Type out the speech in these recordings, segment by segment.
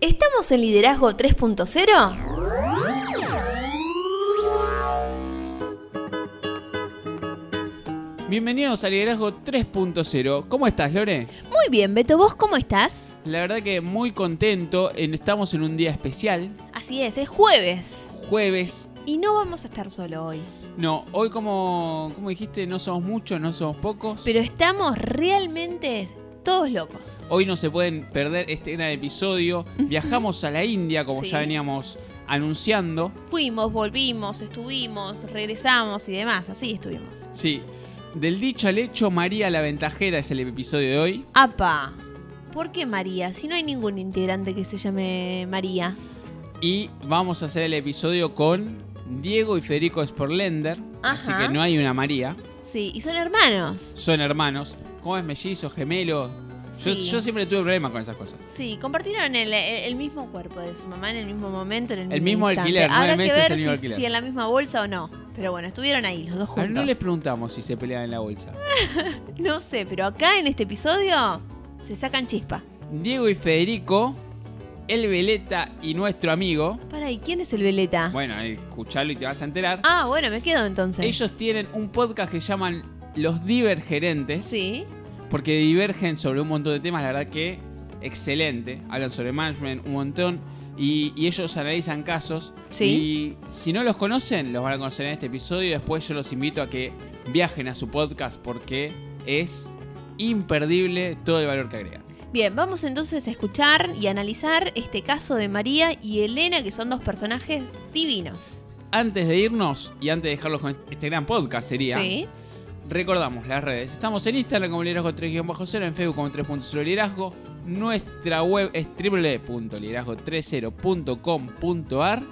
¿Estamos en Liderazgo 3.0? Bienvenidos a Liderazgo 3.0. ¿Cómo estás, Lore? Muy bien, Beto, ¿vos cómo estás? La verdad que muy contento. En- Estamos en un día especial, Así es, es jueves. jueves. Y no vamos a estar solo hoy. No, hoy como, como dijiste, no somos muchos, no somos pocos. Pero estamos realmente todos locos. Hoy no se pueden perder este gran episodio. Viajamos a la India, como Sí. ya veníamos anunciando. Fuimos, volvimos, estuvimos, regresamos y demás. Así estuvimos. Sí, del dicho al hecho, María la Ventajera es el episodio de hoy. ¡Apa! ¿Por qué María? Si no hay ningún integrante que se llame María. Y vamos a hacer el episodio con Diego y Federico Sporlender. Así que no hay una María. Sí, y son hermanos. Son hermanos. ¿Cómo es mellizo, gemelo? Yo, Sí. yo siempre tuve problemas con esas cosas. Sí, compartieron el, el- el mismo cuerpo de su mamá en el mismo momento, en el mismo, El mismo instante. alquiler, nueve Habrá meses que ver el mismo si, alquiler. si en la misma bolsa o no. Pero bueno, estuvieron ahí los dos juntos. no les preguntamos si se pelean en la bolsa. No sé, pero acá en este episodio se sacan chispa. Diego y Federico, el Veleta y nuestro amigo. Para, ¿y quién es el Veleta? Bueno, escuchalo y te vas a enterar. Ah, bueno, me quedo entonces. Ellos tienen un podcast que llaman Los Divergerentes. Sí. Porque divergen sobre un montón de temas, la verdad que excelente. Hablan sobre management un montón. Y, y ellos analizan casos. Sí. Y si no los conocen, los van a conocer en este episodio. Después yo los invito a que viajen a su podcast porque es imperdible todo el valor que agregan. Bien, vamos entonces a escuchar y analizar este caso de María y Elena, que son dos personajes divinos. Antes de irnos y antes de dejarlos con este gran podcast sería, Sí. Recordamos las redes. Estamos en Instagram como liderazgo 3-0, en Facebook como 3.0 liderazgo. Nuestra web es www.liderazgo30.com.ar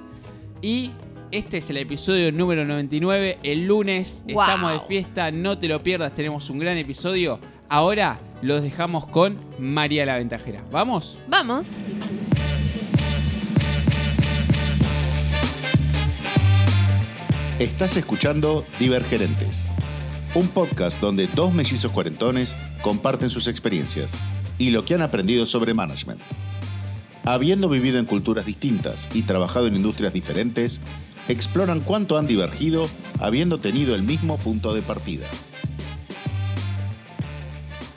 y este es el episodio número 99. El lunes Wow. estamos de fiesta, no te lo pierdas, tenemos un gran episodio. Ahora los dejamos con María la Ventajera. ¿Vamos? Vamos. Estás escuchando Divergerentes, un podcast donde dos mellizos cuarentones comparten sus experiencias y lo que han aprendido sobre management. Habiendo vivido en culturas distintas y trabajado en industrias diferentes, exploran cuánto han divergido habiendo tenido el mismo punto de partida.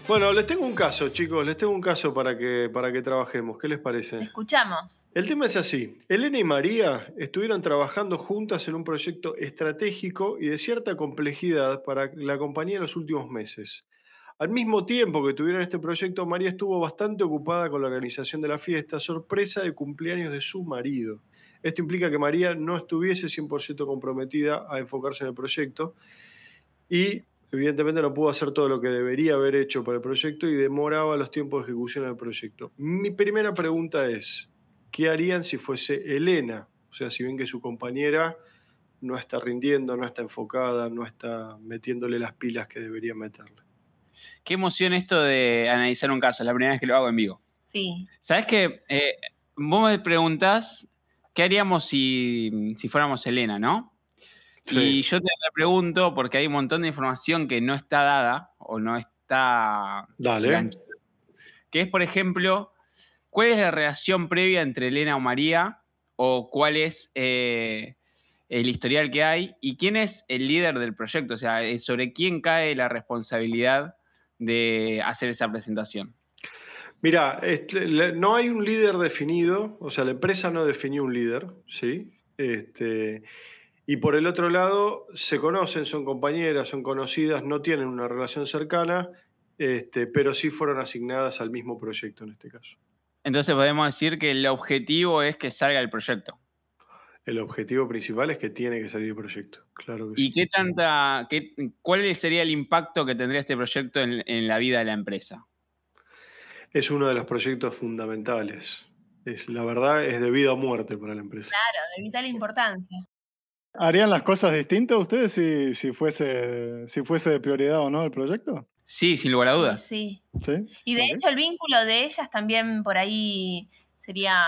Bueno, les tengo un caso, chicos, les tengo un caso para que, para que trabajemos. ¿Qué les parece? escuchamos. El tema es así. Elena y María estuvieron trabajando juntas en un proyecto estratégico y de cierta complejidad para la compañía en los últimos meses. Al mismo tiempo que tuvieron este proyecto, María estuvo bastante ocupada con la organización de la fiesta, sorpresa de cumpleaños de su marido. Esto implica que María no estuviese 100% comprometida a enfocarse en el proyecto y evidentemente no pudo hacer todo lo que debería haber hecho para el proyecto y demoraba los tiempos de ejecución del proyecto. Mi primera pregunta es, ¿qué harían si fuese Elena? O sea, si ven que su compañera no está rindiendo, no está enfocada, no está metiéndole las pilas que debería meterle. Qué emoción esto de analizar un caso, es la primera vez que lo hago en vivo. Sí. ¿Sabes qué? Eh, vos me preguntás qué haríamos si, si fuéramos Elena, ¿no? Y yo te pregunto porque hay un montón de información que no está dada o no está Dale. Que es, por ejemplo, ¿cuál es la relación previa entre Elena o María? ¿O cuál es eh, el historial que hay? ¿Y quién es el líder del proyecto? O sea, eh, ¿sobre quién cae la responsabilidad de hacer esa presentación? Mira, este, no hay un líder definido, o sea, la empresa no definió un líder, ¿sí? Este, y por el otro lado, se conocen, son compañeras, son conocidas, no tienen una relación cercana, este, pero sí fueron asignadas al mismo proyecto en este caso. Entonces podemos decir que el objetivo es que salga el proyecto. El objetivo principal es que tiene que salir el proyecto, claro que sí. ¿Y qué tanta, qué, cuál sería el impacto que tendría este proyecto en, en la vida de la empresa? Es uno de los proyectos fundamentales. Es, la verdad, es de vida o muerte para la empresa. Claro, de vital importancia. ¿Harían las cosas distintas ustedes si, si, fuese, si fuese de prioridad o no el proyecto? Sí, sin lugar a dudas. Sí. ¿Sí? Y de hecho el vínculo de ellas también por ahí sería,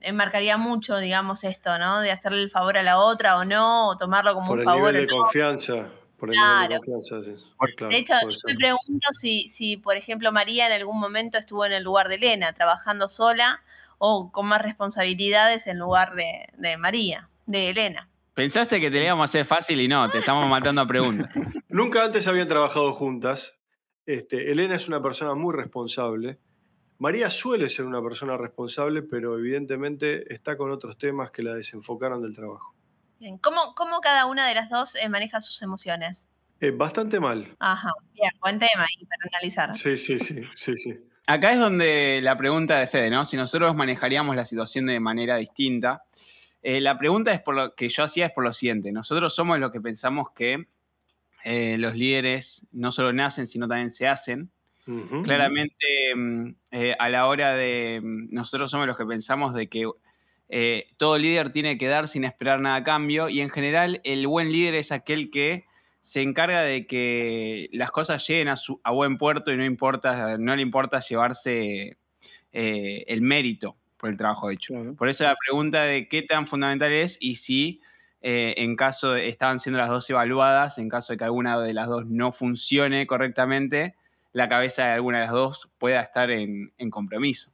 enmarcaría mucho, digamos, esto, ¿no? De hacerle el favor a la otra o no, o tomarlo como Por un el favor. nivel de no. confianza. Por el nivel de Claro. confianza, sí. Claro, De hecho, yo ser. me pregunto si, si, por ejemplo, María en algún momento estuvo en el lugar de Elena, trabajando sola, o con más responsabilidades en lugar de, de María, de Elena. Pensaste que te íbamos a hacer fácil y no, te estamos matando a preguntas. Nunca antes habían trabajado juntas. Este, Elena es una persona muy responsable. María suele ser una persona responsable, pero evidentemente está con otros temas que la desenfocaron del trabajo. Bien, ¿Cómo, cómo cada una de las dos eh, maneja sus emociones? Eh, bastante mal. Ajá, bien, buen tema ahí para analizar. Sí, sí, sí, sí, sí. Acá es donde la pregunta de Fede, ¿no? Si nosotros manejaríamos la situación de manera distinta. Eh, la pregunta es por lo que yo hacía es por lo siguiente. Nosotros somos los que pensamos que eh, los líderes no solo nacen, sino también se hacen. Claramente, mm, eh, a la hora de. mm, Nosotros somos los que pensamos de que todo líder tiene que dar sin esperar nada a cambio. Y en general, el buen líder es aquel que se encarga de que las cosas lleguen a, su, a buen puerto y no, importa, no le importa llevarse el mérito por el trabajo hecho. Claro. Por eso la pregunta de qué tan fundamental es y si eh, en caso de, estaban siendo las dos evaluadas, en caso de que alguna de las dos no funcione correctamente, la cabeza de alguna de las dos pueda estar en, en compromiso.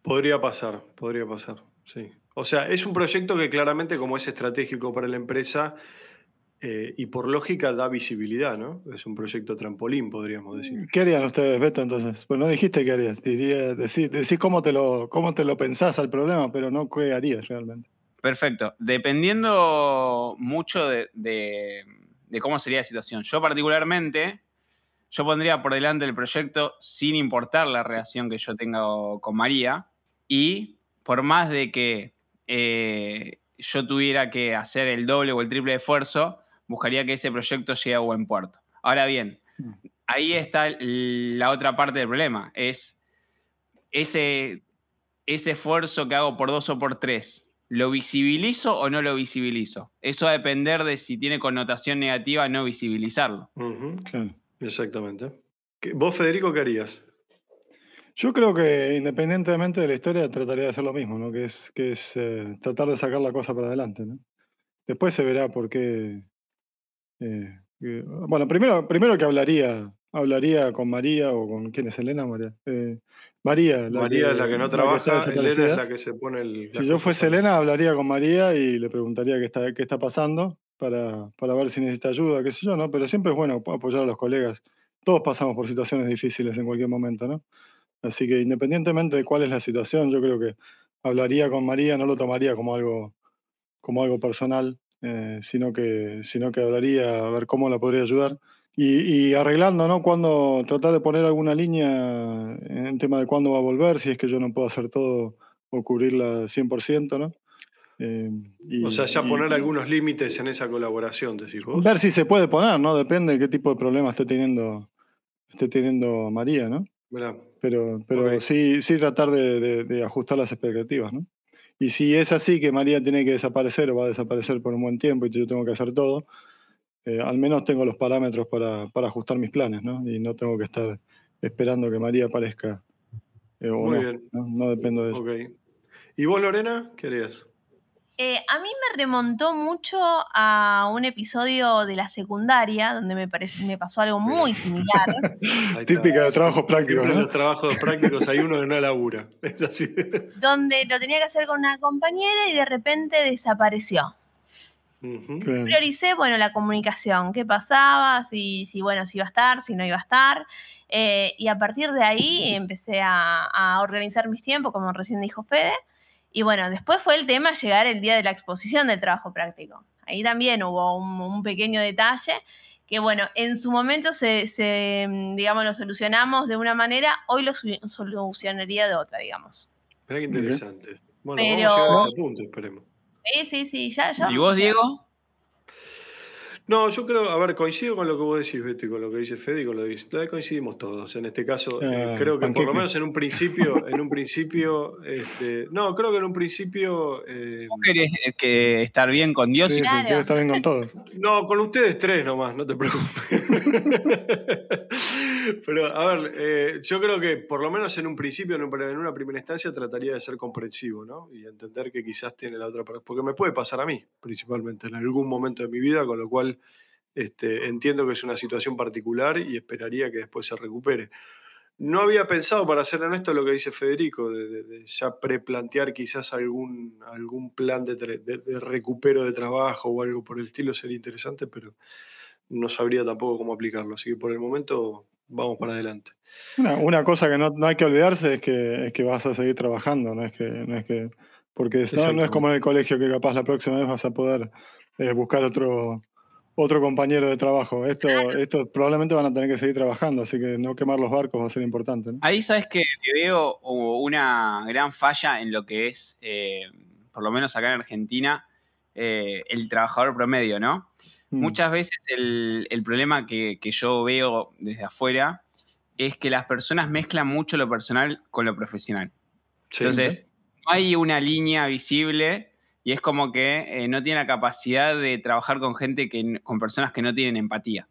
Podría pasar, podría pasar, sí. O sea, es un proyecto que claramente como es estratégico para la empresa eh, y por lógica da visibilidad, ¿no? Es un proyecto trampolín, podríamos decir. ¿Qué harían ustedes, Beto, entonces? Pues no dijiste qué harías. Diría, decís, decís cómo, te lo, cómo te lo pensás al problema, pero no qué harías realmente. Perfecto. Dependiendo mucho de, de- de cómo sería la situación. Yo particularmente, yo pondría por delante el proyecto sin importar la relación que yo tenga con María y por más de que eh, yo tuviera que hacer el doble o el triple esfuerzo, buscaría que ese proyecto llegue a buen puerto. Ahora bien, Mm. ahí está la otra parte del problema, es ese, ese esfuerzo que hago por dos o por tres, ¿lo visibilizo o no lo visibilizo? Eso va a depender de si tiene connotación negativa no visibilizarlo. Claro. Exactamente. ¿Qué- ¿Vos, Federico, qué harías? Yo creo que independientemente de la historia trataría de hacer lo mismo, ¿no? Que es, que es eh, tratar de sacar la cosa para adelante, ¿no? Después se verá por qué. Eh, que- bueno, primero, primero que hablaría, hablaría con María o con quién es Elena, María. Eh, María, la María es la que no trabaja, está Elena es la que se pone el... Si yo fuese Elena, hablaría con María y le preguntaría qué está, qué está pasando para, para ver si necesita ayuda, qué sé yo, ¿no? Pero siempre es bueno ap- apoyar a los colegas. Todos pasamos por situaciones difíciles en cualquier momento, ¿no? Así que independientemente de cuál es la situación, yo creo que hablaría con María, no lo tomaría como algo, como algo personal, eh, sino, que, sino que hablaría a ver cómo la podría ayudar. Y, y arreglando, ¿no? Cuando tratar de poner alguna línea en tema de cuándo va a volver, si es que yo no puedo hacer todo o cubrirla 100%, ¿no? Eh, y- O sea, ya y- poner algunos límites en esa colaboración, decís vos. Ver si se puede poner, ¿no? Depende de qué tipo de problema esté teniendo, esté teniendo María, ¿no? Mirá, Pero, pero Ok. sí, sí tratar de, de- de ajustar las expectativas, ¿no? Y si es así que María tiene que desaparecer o va a desaparecer por un buen tiempo y yo tengo que hacer todo, eh, al menos tengo los parámetros para, para ajustar mis planes, ¿no? Y no tengo que estar esperando que María aparezca eh, o Muy no, bien. ¿no? No dependo de ella. ok. ¿Y vos, Lorena, qué harías? Eh, a mí me remontó mucho a un episodio de la secundaria, donde me, parece, me pasó algo muy similar. Típica de trabajos prácticos, Siempre en ¿no? los trabajos prácticos hay uno que no labura. Es así. donde lo tenía que hacer con una compañera y de repente desapareció. Prioricé, bueno, la comunicación, qué pasaba, si, si bueno, si iba a estar, si no iba a estar. eh, y a partir de ahí empecé a, a organizar mis tiempos, como recién dijo Fede. Y bueno, después fue el tema llegar el día de la exposición del trabajo práctico. Ahí también hubo un, un pequeño detalle que, bueno, en su momento se, se, digamos, lo solucionamos de una manera, hoy lo solucionaría de otra, digamos. Mirá qué interesante. Bueno, Pero- vamos a llegar a ese punto, esperemos. Sí, sí, sí, ya, ya. ¿Y vos, Diego? No, yo creo, a ver, coincido con lo que vos decís, Beto, y con lo que dice Fede y con lo que dice. Coincidimos todos. En este caso, eh, Ah, creo que por lo menos en un principio, en un principio, este, no, creo que en un principio, eh, ¿Vos querés eh, que estar bien con Dios? Sí, y- sí, Claro. estar bien con todos. no, con ustedes tres nomás, no te preocupes. Pero, a ver, eh, yo creo que por lo menos en un principio, en, un- en una primera instancia, trataría de ser comprensivo, ¿no? Y entender que quizás tiene la otra persona. Porque me puede pasar a mí, principalmente, en algún momento de mi vida, con lo cual este, entiendo que es una situación particular y esperaría que después se recupere. No había pensado, para ser honesto, lo que dice Federico, de, de- de ya preplantear quizás algún, algún plan de, recupero de trabajo o algo por el estilo sería interesante, pero no sabría tampoco cómo aplicarlo. Así que por el momento vamos para adelante. Una, una cosa que no, no hay que olvidarse es que, es que vas a seguir trabajando, no es que, no es que porque no es como en el colegio que capaz la próxima vez vas a poder eh, buscar otro, otro compañero de trabajo. Esto, esto probablemente van a tener que seguir trabajando, así que no quemar los barcos va a ser importante. ¿no? Ahí sabes que veo una gran falla en lo que es, eh, por lo menos acá en Argentina, eh, el trabajador promedio, ¿no? Mm. Muchas veces el, el problema que, que yo veo desde afuera es que las personas mezclan mucho lo personal con lo profesional. Sí. Entonces, no hay una línea visible y es como que eh, no tiene la capacidad de trabajar con gente, que, con personas que no tienen empatía.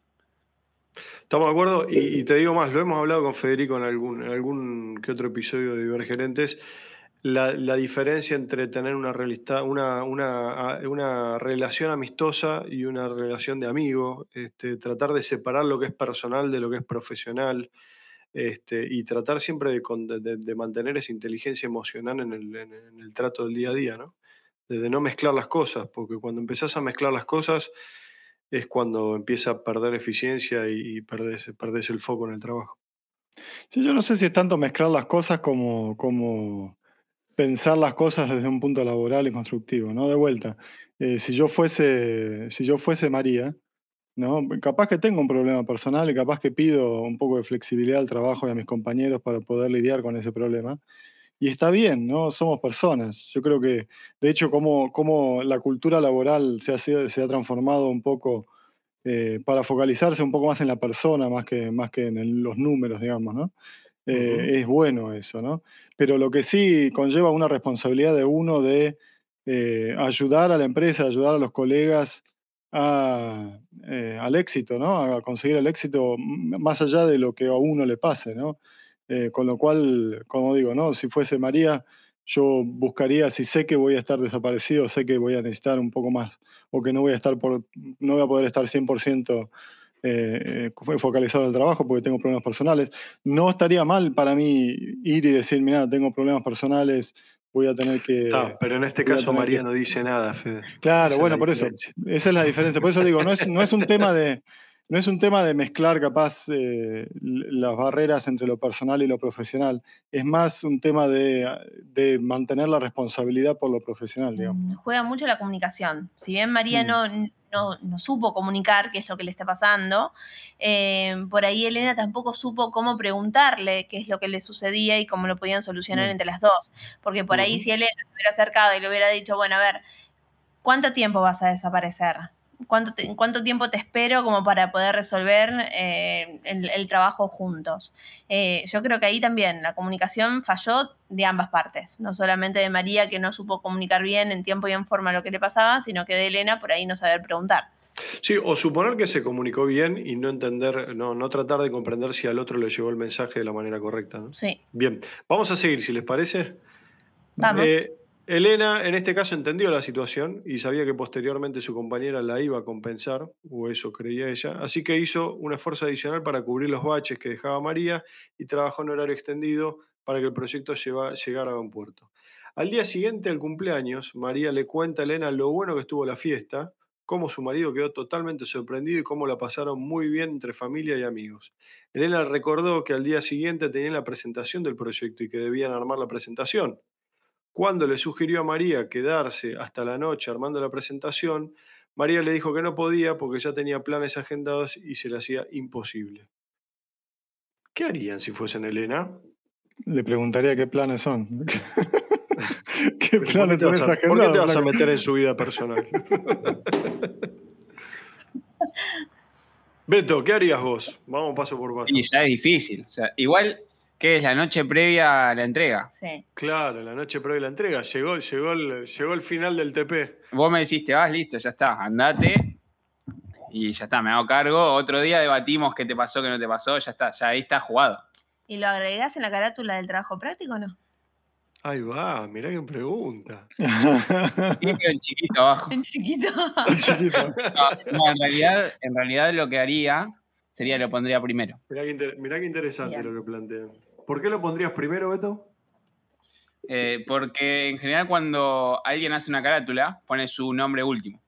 Estamos de acuerdo y, te digo más, lo hemos hablado con Federico en algún, en algún que otro episodio de Divergerentes, la, la diferencia entre tener una, realista- una, una, una relación amistosa y una relación de amigo, este, tratar de separar lo que es personal de lo que es profesional este, y tratar siempre de, de- mantener esa inteligencia emocional en el- en el trato del día a día, ¿no? De, de no mezclar las cosas, porque cuando empezás a mezclar las cosas es cuando empieza a perder eficiencia y, y el foco en el trabajo. Sí, yo no sé si es tanto mezclar las cosas como, como pensar las cosas desde un punto laboral y constructivo, ¿no? De vuelta, eh, si yo fuese, si yo fuese María, ¿no? Capaz que tengo un problema personal y capaz que pido un poco de flexibilidad al trabajo y a mis compañeros para poder lidiar con ese problema. Y está bien, ¿no? Somos personas. Yo creo que, de hecho, como, como la cultura laboral se ha, se ha transformado un poco eh, para focalizarse un poco más en la persona, más que, más que en el- los números, digamos, ¿no? Eh. Es bueno eso, ¿no? Pero lo que sí conlleva una responsabilidad de uno de eh, ayudar a la empresa, ayudar a los colegas a, al éxito, ¿no? A conseguir el éxito más allá de lo que a uno le pase, ¿no? Eh, con lo cual, como digo, ¿no? Si fuese María, yo buscaría, si sé que voy a estar desaparecido, sé que voy a necesitar un poco más, o que no voy a estar por, no voy a poder estar 100% eh, eh, focalizado en el trabajo porque tengo problemas personales. No estaría mal para mí ir y decir, mira, tengo problemas personales, voy a tener que... Pero en este caso María que- no dice nada, Fede. Claro, Esa bueno, por eso. Esa es la diferencia. Por eso digo, no es, no es un tema de. No es un tema de mezclar capaz eh, las barreras entre lo personal y lo profesional. Es más un tema de, de mantener la responsabilidad por lo profesional, digamos. Mm, Juega mucho la comunicación. Si bien María Mm. no, no, no supo comunicar qué es lo que le está pasando, eh, por ahí Elena tampoco supo cómo preguntarle qué es lo que le sucedía y cómo lo podían solucionar Bien. entre las dos. Porque por ahí si Elena se hubiera acercado y le hubiera dicho, bueno, a ver, ¿cuánto tiempo vas a desaparecer? ¿Cuánto, te- cuánto tiempo te espero como para poder resolver eh, el, el trabajo juntos? Eh, yo creo que ahí también la comunicación falló de ambas partes, no solamente de María que no supo comunicar bien en tiempo y en forma lo que le pasaba, sino que de Elena por ahí no saber preguntar. Sí, o suponer que se comunicó bien y no entender, no, no tratar de comprender si al otro le llegó el mensaje de la manera correcta. ¿no? Sí, Bien, vamos a seguir, si les parece. vamos. Eh, Elena, en este caso, entendió la situación y sabía que posteriormente su compañera la iba a compensar, o eso creía ella, así que hizo un esfuerzo adicional para cubrir los baches que dejaba María y trabajó en horario extendido para que el proyecto llegara a buen puerto. Al día siguiente del cumpleaños, María le cuenta a Elena lo bueno que estuvo la fiesta, cómo su marido quedó totalmente sorprendido y cómo la pasaron muy bien entre familia y amigos. Elena recordó que al día siguiente tenían la presentación del proyecto y que debían armar la presentación. Cuando le sugirió a María quedarse hasta la noche armando la presentación, María le dijo que no podía porque ya tenía planes agendados y se le hacía imposible. ¿Qué harían si fuesen Elena? Le preguntaría qué planes son. ¿Qué ¿Por qué planes te vas tenés a, por qué te agendados? vas a meter en su vida personal? Beto, ¿qué harías vos? Vamos paso por paso. Y ya es difícil. O sea, igual que es la noche previa a la entrega. Sí. Claro, la noche previa de la entrega. Llegó, llegó, el, llegó el final del TP. Vos me decís, te vas, listo, ya está, andate. Y ya está, me hago cargo. Otro día debatimos qué te pasó, qué no te pasó, ya está, ya ahí está jugado. ¿Y lo agregás en la carátula del trabajo práctico o no? Ahí va, mirá qué pregunta. Y pero en chiquito abajo. En chiquito. Chiquito. No, no, en realidad, en realidad lo que haría sería lo pondría primero. Mirá qué, inter- mirá qué interesante Bien. lo que plantean. ¿Por qué lo pondrías primero, Beto? Eh, porque en general cuando alguien hace una carátula, pone su nombre último.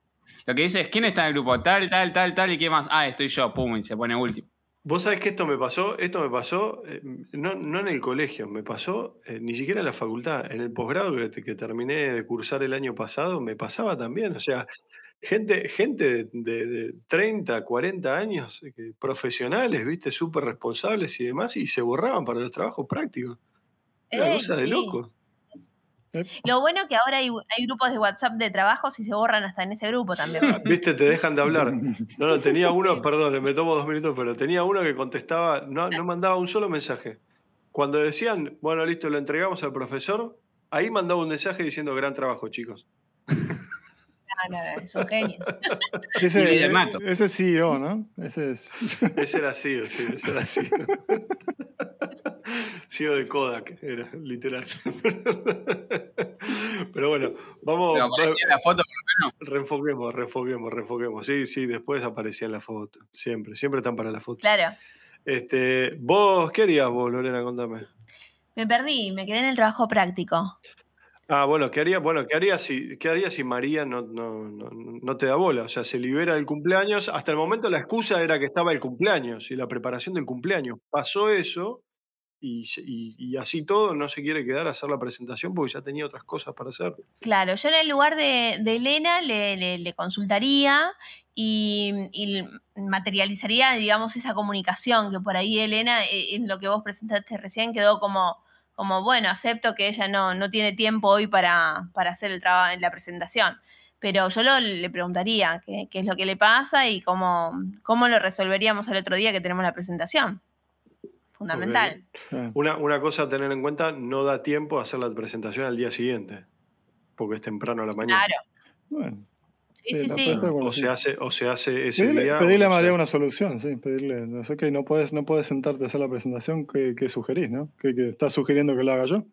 Lo que dice es, ¿quién está en el grupo? Tal, tal, tal, tal, y qué más. Ah, estoy yo, pum, y se pone último. Vos sabés que esto me pasó, esto me pasó, eh, no, no en el colegio, me pasó eh, ni siquiera en la facultad, en el posgrado que, que terminé de cursar el año pasado, me pasaba también. O sea, gente, gente de, de- de 30, 40 años, eh, profesionales, viste, súper responsables y demás, y se borraban para los trabajos prácticos. Una Ey, cosa de sí. loco. Lo bueno que ahora hay, hay grupos de WhatsApp de trabajos y se borran hasta en ese grupo también. Viste, te dejan de hablar. No, no, tenía uno, perdón, me tomo dos minutos, pero tenía uno que contestaba, no, no mandaba un solo mensaje. Cuando decían, bueno, listo, lo entregamos al profesor, ahí mandaba un mensaje diciendo gran trabajo, chicos. No, no, no, es un genio. Ese, Y nato. ese es CEO, ¿no? Ese es. Ese era así, sí, ese era así. CEO de Kodak, era, literal. Pero bueno, vamos, Pero aparecía en la foto, reenfoquemos, reenfoquemos, reenfoquemos. Sí, sí, después aparecía en la foto, siempre, siempre están para la foto. Claro. Este, vos, ¿qué harías vos, Lorena? Contame. Me perdí, me quedé en el trabajo práctico. Ah, bueno, ¿qué harías bueno, ¿qué harías si, qué harías si María no, no, no, no te da bola? O sea, se libera del cumpleaños. Hasta el momento la excusa era que estaba el cumpleaños y la preparación del cumpleaños. Pasó eso y, así todo no se quiere quedar a hacer la presentación porque ya tenía otras cosas para hacer. Claro, yo en el lugar de, Elena le, le- le consultaría y, y materializaría, digamos, esa comunicación que por ahí Elena, eh, en lo que vos presentaste recién, quedó como, como bueno, acepto que ella no, no tiene tiempo hoy para, para hacer el trabajo en la presentación. Pero yo lo- le preguntaría qué, qué es lo que le pasa y cómo, cómo lo resolveríamos el otro día que tenemos la presentación. Fundamental. Una, una cosa a tener en cuenta, no da tiempo a hacer la presentación al día siguiente, porque es temprano a la mañana. Claro, Bueno, sí, sí, sí. está O se hace, o se hace ese Pedirle, día. pedirle a María hace. una solución, sí, pedirle, no sé, ok, no puedes, no puedes sentarte a hacer la presentación, ¿qué, qué sugerís, no? ¿Qué, qué estás sugiriendo que lo haga yo?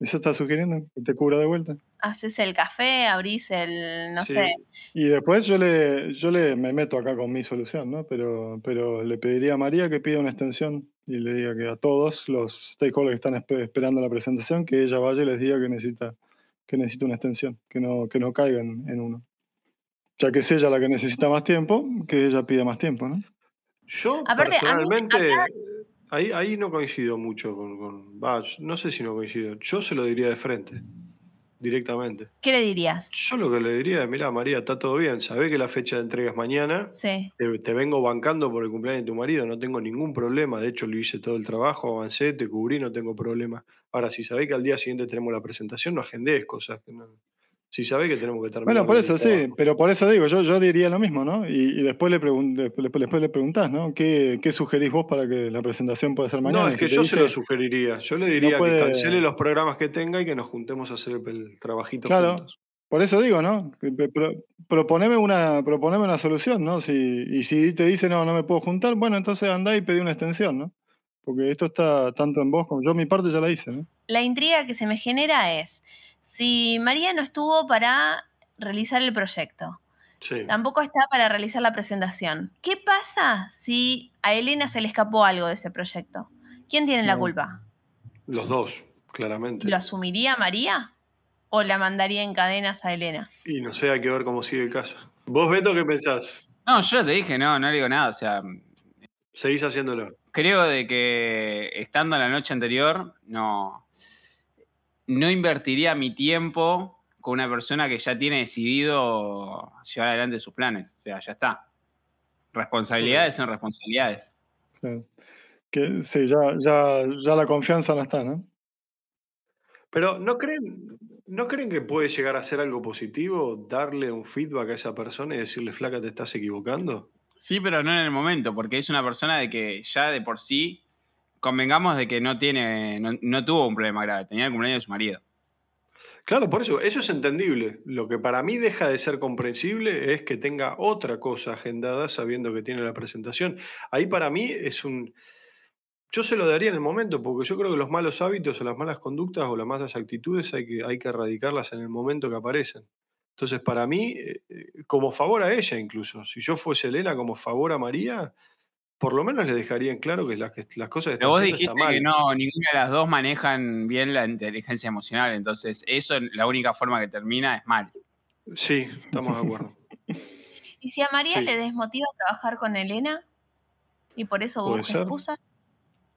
¿Eso estás sugiriendo? ¿Que te cubra de vuelta? Haces el café, abrís el, no Sí. sé, Y después yo le, yo le me meto acá con mi solución, ¿no? Pero, pero le pediría a María que pida una extensión y le diga que a todos los stakeholders que están espe- esperando la presentación, que ella vaya y les diga que necesita, que necesita una extensión, que no, que no caigan en uno. Ya que es ella la que necesita más tiempo, que ella pida más tiempo, ¿no? Yo Aparte, a mí personalmente, ahí, ahí no coincido mucho con, con- va, no sé si no coincido. Yo se lo diría de frente, directamente. ¿qué le dirías? Yo lo que le diría es, mira, María, está todo bien, sabés que la fecha de entrega es mañana, Sí, te, te vengo bancando por el cumpleaños de tu marido, no tengo ningún problema, de hecho lo hice todo el trabajo, avancé, te cubrí, no tengo problema. Ahora, si sabés que al día siguiente tenemos la presentación, no agendés cosas. que no- Si sabés que tenemos que terminar. Bueno, por eso sí, trabajo. pero por eso digo, yo, yo diría lo mismo, ¿no? Y, y después, le después, después le preguntás, ¿no? ¿Qué, ¿Qué sugerís vos para que la presentación pueda ser mañana? No, es que yo se lo sugeriría. Yo le diría puede- que cancele los programas que tenga y que nos juntemos a hacer el, el trabajito Claro. juntos. Por eso digo, ¿no? Pro- proponeme, una, proponeme una solución, ¿no? Si, y si te dice, no, no me puedo juntar, bueno, entonces andá y pedí una extensión, ¿no? Porque esto está tanto en vos como yo, mi parte ya la hice, ¿no? la intriga que se me genera es, si María no estuvo para realizar el proyecto, Sí. tampoco está para realizar la presentación, ¿qué pasa si a Elena se le escapó algo de ese proyecto? ¿Quién tiene la No. culpa? Los dos, claramente. ¿Lo asumiría María o la mandaría en cadenas a Elena? Y no sé, hay que ver cómo sigue el caso. ¿Vos, Beto, qué pensás? No, yo te dije, no, no le digo nada. O sea, Seguís haciéndolo. creo de que estando la noche anterior, no, no invertiría mi tiempo con una persona que ya tiene decidido llevar adelante sus planes. O sea, ya está. Responsabilidades son responsabilidades. Claro. Que sí, ya, ya, ya la confianza no está, ¿no? Pero ¿no creen, ¿no creen que puede llegar a ser algo positivo darle un feedback a esa persona y decirle, flaca, te estás equivocando? Sí, pero no en el momento, porque es una persona de que ya de por sí, convengamos de que no tiene, no, no tuvo un problema grave, tenía el cumpleaños de su marido. Claro, por eso, eso es entendible. Lo que para mí deja de ser comprensible es que tenga otra cosa agendada sabiendo que tiene la presentación. Ahí para mí es un... Yo se lo daría en el momento, porque yo creo que los malos hábitos o las malas conductas o las malas actitudes hay que, hay que erradicarlas en el momento que aparecen. Entonces, para mí, eh, eh, como favor a ella incluso, si yo fuese Elena como favor a María, por lo menos le dejaría en claro que las, que las cosas que Pero están vos dijiste está mal. que no, ninguna de las dos manejan bien la inteligencia emocional, entonces eso la única forma que termina es mal. Sí, estamos de acuerdo. ¿Y si a María Sí. le desmotiva trabajar con Elena? ¿Y por eso ser. excusas?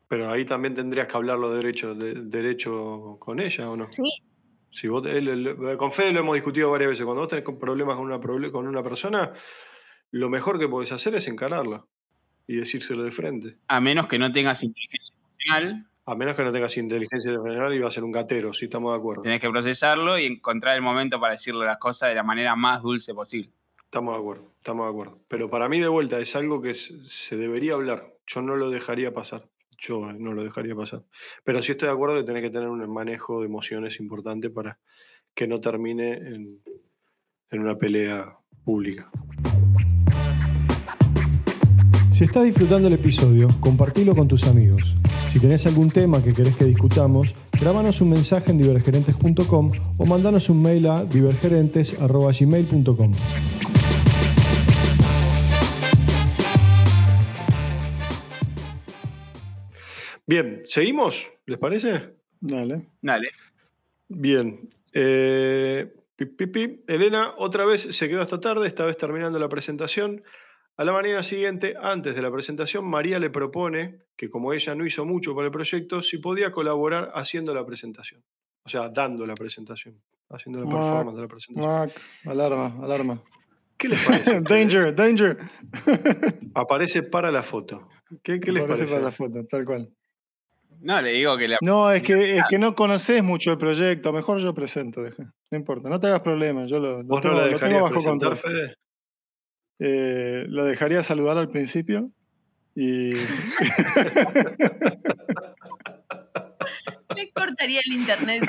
Pero ahí también tendrías que hablarlo derecho, de, derecho con ella, ¿o no? Sí, Si vos, él- él- con Fede lo hemos discutido varias veces. Cuando vos tenés problemas con una, proble- con una persona, lo mejor que podés hacer es encararla y decírselo de frente. A menos que no tengas inteligencia emocional, A menos que no tengas inteligencia general y va a ser un gatero, sí estamos de acuerdo. tenés que procesarlo y encontrar el momento para decirle las cosas de la manera más dulce posible. Estamos de acuerdo, estamos de acuerdo. Pero para mí, de vuelta, es algo que se debería hablar. Yo no lo dejaría pasar. Yo eh, no lo dejaría pasar. Pero sí estoy de acuerdo que tenés que tener un manejo de emociones importante para que no termine en, en una pelea pública. Si estás disfrutando el episodio, compartilo con tus amigos. Si tenés algún tema que querés que discutamos, grabanos un mensaje en divergerentes.com o mandanos un mail a divergerentes.gmail.com. Bien, ¿seguimos? ¿Les parece? Dale. Dale. Bien. Eh, pi, pi, pi. Elena otra vez se quedó hasta tarde, esta vez terminando la presentación. A la mañana siguiente, antes de la presentación, María le propone que como ella no hizo mucho para el proyecto, si podía colaborar haciendo la presentación. O sea, dando la presentación, haciendo la performance de la presentación. Muac, alarma, alarma. ¿Qué les parece? danger, danger. Aparece para la foto. ¿Qué, qué les Aparece parece? para la foto, tal cual. No, le digo que la No, es que, es que no conoces mucho el proyecto. Mejor yo presento, deja. No importa, no te hagas problema. Yo lo, lo ¿Vos tengo, no la lo tengo bajo presentar, control. Fede? Eh, lo dejaría saludar al principio y le cortaría el internet.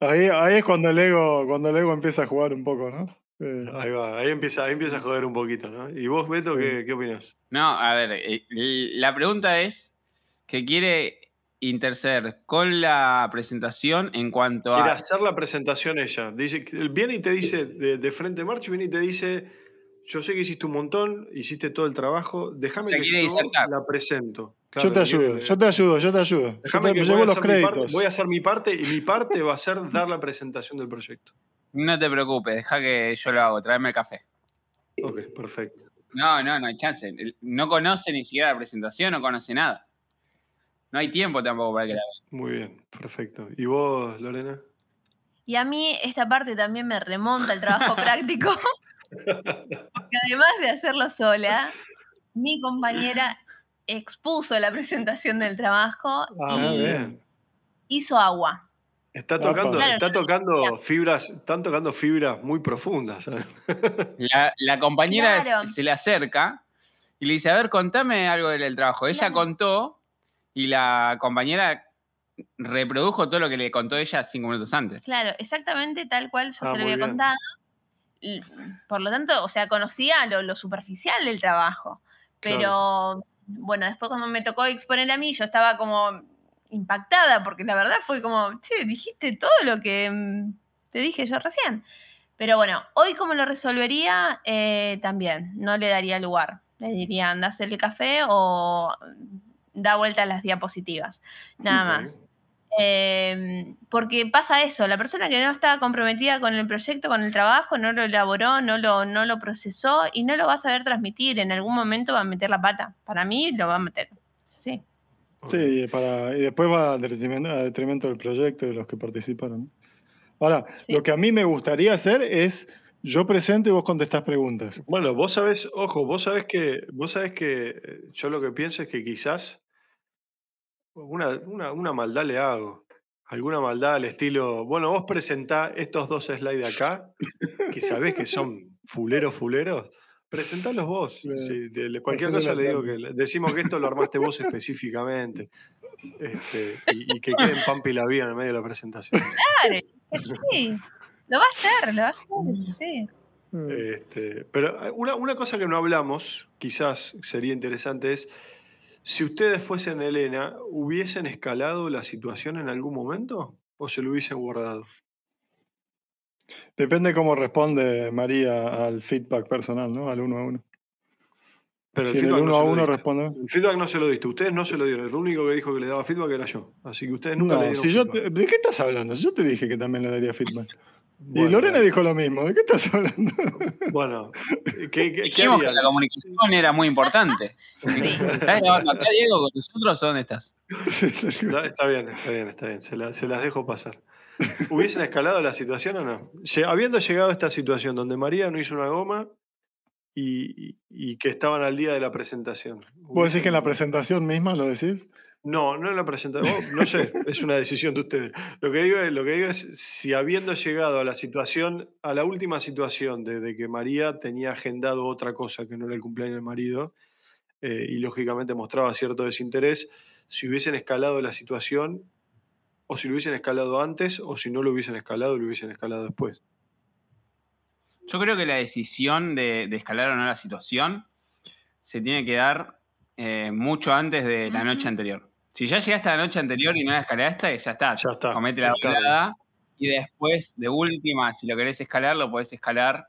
ahí, ahí es cuando el ego, cuando el ego empieza a jugar un poco, ¿no? Eh, Ahí va, ahí empieza, ahí empieza a joder un poquito, ¿no? ¿Y vos, Beto, Sí. qué, qué opinas? No, a ver, eh, la pregunta es que quiere interceder con la presentación en cuanto Quiere a... hacer la presentación ella. Dice, viene y te dice, de, de frente March, viene y te dice, yo sé que hiciste un montón, hiciste todo el trabajo, déjame O sea, que quiere yo disertar. la presento. yo te ayudo, quiere- yo te ayudo, yo te ayudo. Déjame que llevo voy a, los hacer mi parte, créditos. voy a hacer mi parte y mi parte va a ser dar la presentación del proyecto. No te preocupes, deja que yo lo hago, tráeme el café. Ok, perfecto. No, no, no hay chance. No conoce ni siquiera la presentación, no conoce nada. No hay tiempo tampoco para que la vea. Muy bien, perfecto. ¿Y vos, Lorena? Y a mí esta parte también me remonta al trabajo práctico. Porque además de hacerlo sola, mi compañera expuso la presentación del trabajo Ah, y bien. hizo agua. Está tocando, Claro, está tocando fibras, están tocando fibras muy profundas. La, la compañera Claro. se le acerca y le dice, a ver, contame algo del, del trabajo. Ella Claro. contó y la compañera reprodujo todo lo que le contó ella cinco minutos antes. Claro, exactamente tal cual yo Ah, se lo había bien. contado. Por lo tanto, o sea, conocía lo, lo superficial del trabajo. Pero Claro. bueno, después cuando me tocó exponer a mí, yo estaba como impactada, porque la verdad fue como, che, dijiste todo lo que mm, te dije yo recién. Pero bueno, hoy como lo resolvería, Eh, también, no le daría lugar. Le diría, anda a hacer el café o da vuelta a las diapositivas. Nada más. Eh, porque pasa eso, la persona que no está comprometida con el proyecto, con el trabajo, no lo elaboró, no lo, no lo procesó y no lo va a saber transmitir. En algún momento va a meter la pata. Para mí lo va a meter. Sí. Sí, y, para, y después va a detrimento, a detrimento del proyecto y de los que participaron. Ahora, Sí. lo que a mí me gustaría hacer es yo presento y vos contestás preguntas. Bueno, vos sabés, ojo, vos sabés que, vos sabés que eh, yo lo que pienso es que quizás una, una, una maldad le hago. Alguna maldad al estilo, bueno, vos presentá estos dos slides de acá, que sabés que son fuleros, fuleros, presentalos vos. De- cualquier cosa le digo que decimos que esto lo armaste vos específicamente. Este, y, y que quede en Pampa y la vida en el medio de la presentación. Claro, que sí. Lo va a hacer, lo va a hacer. Sí. Este, pero eh, una, una cosa que no hablamos, quizás sería interesante, es si ustedes fuesen Elena, ¿hubiesen escalado la situación en algún momento o se lo hubiesen guardado? Depende cómo responde María al feedback personal, ¿no? Al uno a uno. Pero el Si el feedback no uno a uno responde. El feedback no se lo diste, ustedes no se lo dieron. El único que dijo que le daba feedback era yo. Así que ustedes nunca le dieron si yo feedback. te- ¿de qué estás hablando? Yo te dije que también le daría feedback. Y Lorena dale. dijo lo mismo. ¿De qué estás hablando? Bueno, ¿qué, qué, que la comunicación era muy importante. ¿Estás grabando acá, Diego, con nosotros o dónde estás? Está, está bien, está bien, está bien. Se, la- se las dejo pasar. ¿Hubiesen escalado la situación o no? Habiendo llegado a esta situación donde María no hizo una goma y, y- y que estaban al día de la presentación. ¿Vos decís que en la ¿hubiesen- presentación misma lo decís? No, no en la presentación. oh, No sé, es una decisión de ustedes. Lo que, digo, es- lo que digo es si habiendo llegado a la situación, a la última situación de, de que María tenía agendado otra cosa que no era el cumpleaños del marido, eh, y lógicamente mostraba cierto desinterés, si hubiesen escalado la situación, o si lo hubiesen escalado antes, o si no lo hubiesen escalado, lo hubiesen escalado después. Yo creo que la decisión de, de escalar o no la situación se tiene que dar eh, mucho antes de la noche anterior. Si ya llegaste a la noche anterior y no la escalaste, ya está. Ya está, Comete la volada. Y después, de última, si lo querés escalar, lo podés escalar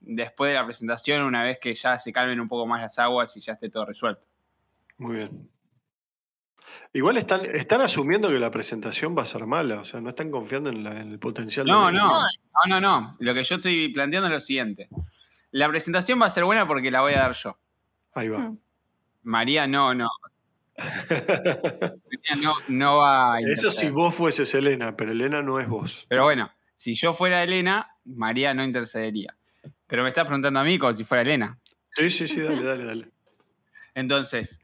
después de la presentación, una vez que ya se calmen un poco más las aguas y ya esté todo resuelto. Muy bien. Igual están, están asumiendo que la presentación va a ser mala, o sea, no están confiando en, la- en el potencial. de No, no, no, no, no. Lo que yo estoy planteando es lo siguiente. La presentación va a ser buena porque la voy a dar yo. Ahí va. Mm. María no, no. No, no va a Eso si vos fueses Elena, pero Elena no es vos. Pero bueno, si yo fuera Elena, María no intercedería. Pero me estás preguntando a mí como si fuera Elena. Sí, sí, sí, dale, dale, dale. Entonces,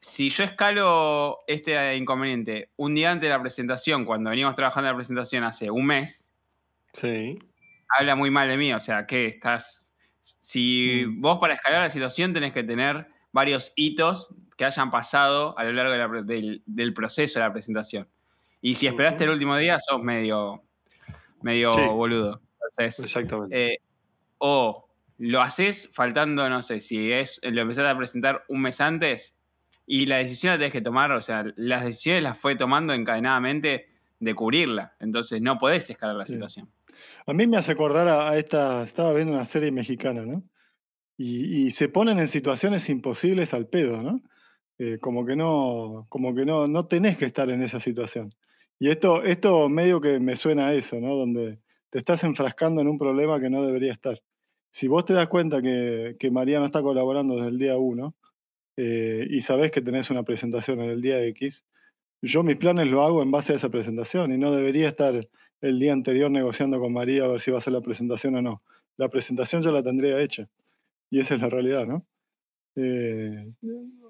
si yo escalo este inconveniente un día antes de la presentación, cuando venimos trabajando en la presentación hace un mes, Sí. habla muy mal de mí. O sea, que estás. Si Mm. vos para escalar la situación tenés que tener varios hitos que hayan pasado a lo largo de la pre- del, del proceso de la presentación. Y si esperaste el último día, sos medio, medio Sí. boludo. Entonces, Exactamente. eh, o lo haces faltando, no sé, si es lo empezaste a presentar un mes antes y la decisión la tenés que tomar, o sea, las decisiones las fue tomando encadenadamente de cubrirla. Entonces no podés escalar la Sí. situación. A mí me hace acordar a esta, estaba viendo una serie mexicana, ¿no? Y, y se ponen en situaciones imposibles al pedo, ¿no? Eh, como que no, como que no, no tenés que estar en esa situación. Y esto, esto medio que me suena a eso, ¿no? Donde te estás enfrascando en un problema que no debería estar. Si vos te das cuenta que, que María no está colaborando desde el día 1 y sabés que tenés una presentación en el día X, yo mis planes lo hago en base a esa presentación y no debería estar el día anterior negociando con María a ver si va a hacer la presentación o no. La presentación ya la tendría hecha y esa es la realidad, ¿no? Eh,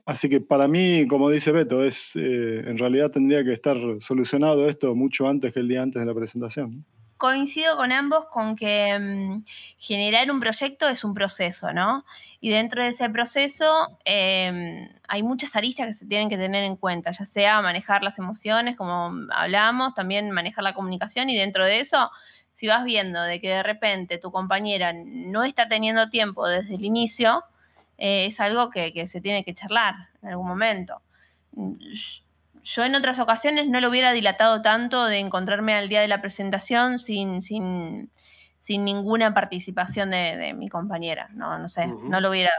así que para mí, como dice Beto, es, eh, en realidad tendría que estar solucionado esto mucho antes que el día antes de la presentación. coincido con ambos con que mm, generar un proyecto es un proceso, ¿no? Y dentro de ese proceso em, hay muchas aristas que se tienen que tener en cuenta, ya sea manejar las emociones, como hablamos, también manejar la comunicación y dentro de eso, si vas viendo de que de repente tu compañera no está teniendo tiempo desde el inicio, eh, es algo que, que se tiene que charlar en algún momento. Yo en otras ocasiones no lo hubiera dilatado tanto de encontrarme al día de la presentación sin, sin, sin ninguna participación de, de mi compañera. No, no sé, no lo hubiera,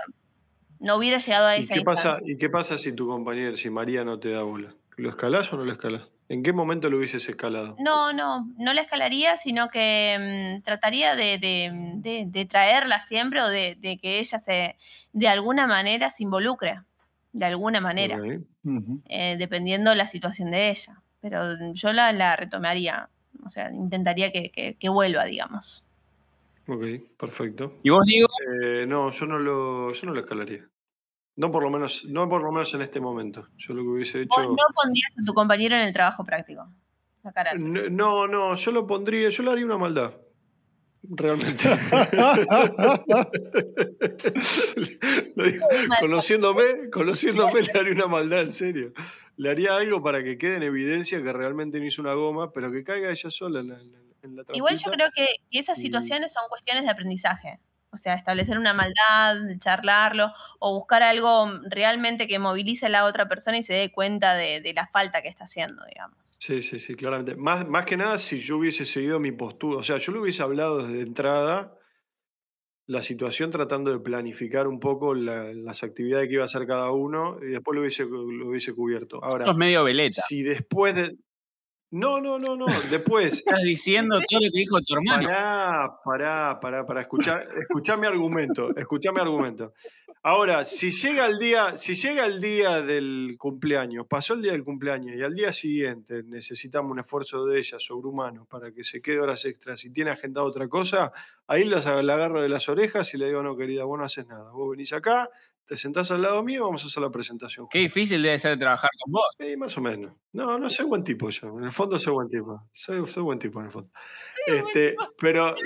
no hubiera llegado a ¿Y esa qué, pasa. ¿Y qué pasa si tu compañero, si María no te da bola? ¿Lo escalás o no lo escalás? ¿En qué momento lo hubieses escalado? No, no, no la escalaría, sino que mm, trataría de, de- de- de traerla siempre o de, de que ella se, de alguna manera, se involucre, de alguna manera, Ok, Ujú. eh, dependiendo la situación de ella. Pero yo la, la retomaría, o sea, intentaría que, que- que vuelva, digamos. ok, perfecto. Y vos digo, Eh, no, yo no lo, yo no lo escalaría. No por lo menos, no por lo menos en este momento. Yo lo que hubiese hecho. Vos no pondrías a tu compañero en el trabajo práctico. La carátula. N- No, no, yo lo pondría, yo le haría una maldad. Realmente. Digo, conociéndome, conociéndome, le haría una maldad, en serio. Le haría algo para que quede en evidencia que realmente no hizo una goma, pero que caiga ella sola en la, en la- Igual yo creo que que esas Y- situaciones son cuestiones de aprendizaje. O sea, establecer una maldad, charlarlo, o buscar algo realmente que movilice a la otra persona y se dé cuenta de, de la falta que está haciendo, digamos. Sí, sí, sí, claramente. Más, más que nada si yo hubiese seguido mi postura, o sea, yo le hubiese hablado desde entrada la situación tratando de planificar un poco la- las actividades que iba a hacer cada uno y después lo hubiese, lo hubiese cubierto. Ahora, Sos medio veleta. si después de... No, no, no, no, después... Estás diciendo todo lo que dijo tu hermano. Pará, pará, pará, pará, escuchá, escuchá mi argumento, escuchá mi argumento. Ahora, si llega el día, si llega el día del cumpleaños, pasó el día del cumpleaños y al día siguiente necesitamos un esfuerzo de ella sobrehumano para que se quede horas extras y tiene agendado otra cosa, ahí las, la agarro de las orejas y le digo, no, querida, vos no haces nada. Vos venís acá, te sentás al lado mío, vamos a hacer la presentación. Qué difícil debe ser trabajar con vos. Eh, más o menos. No, no soy buen tipo yo. En el fondo soy buen tipo. Soy, soy buen tipo en el fondo. Este, pero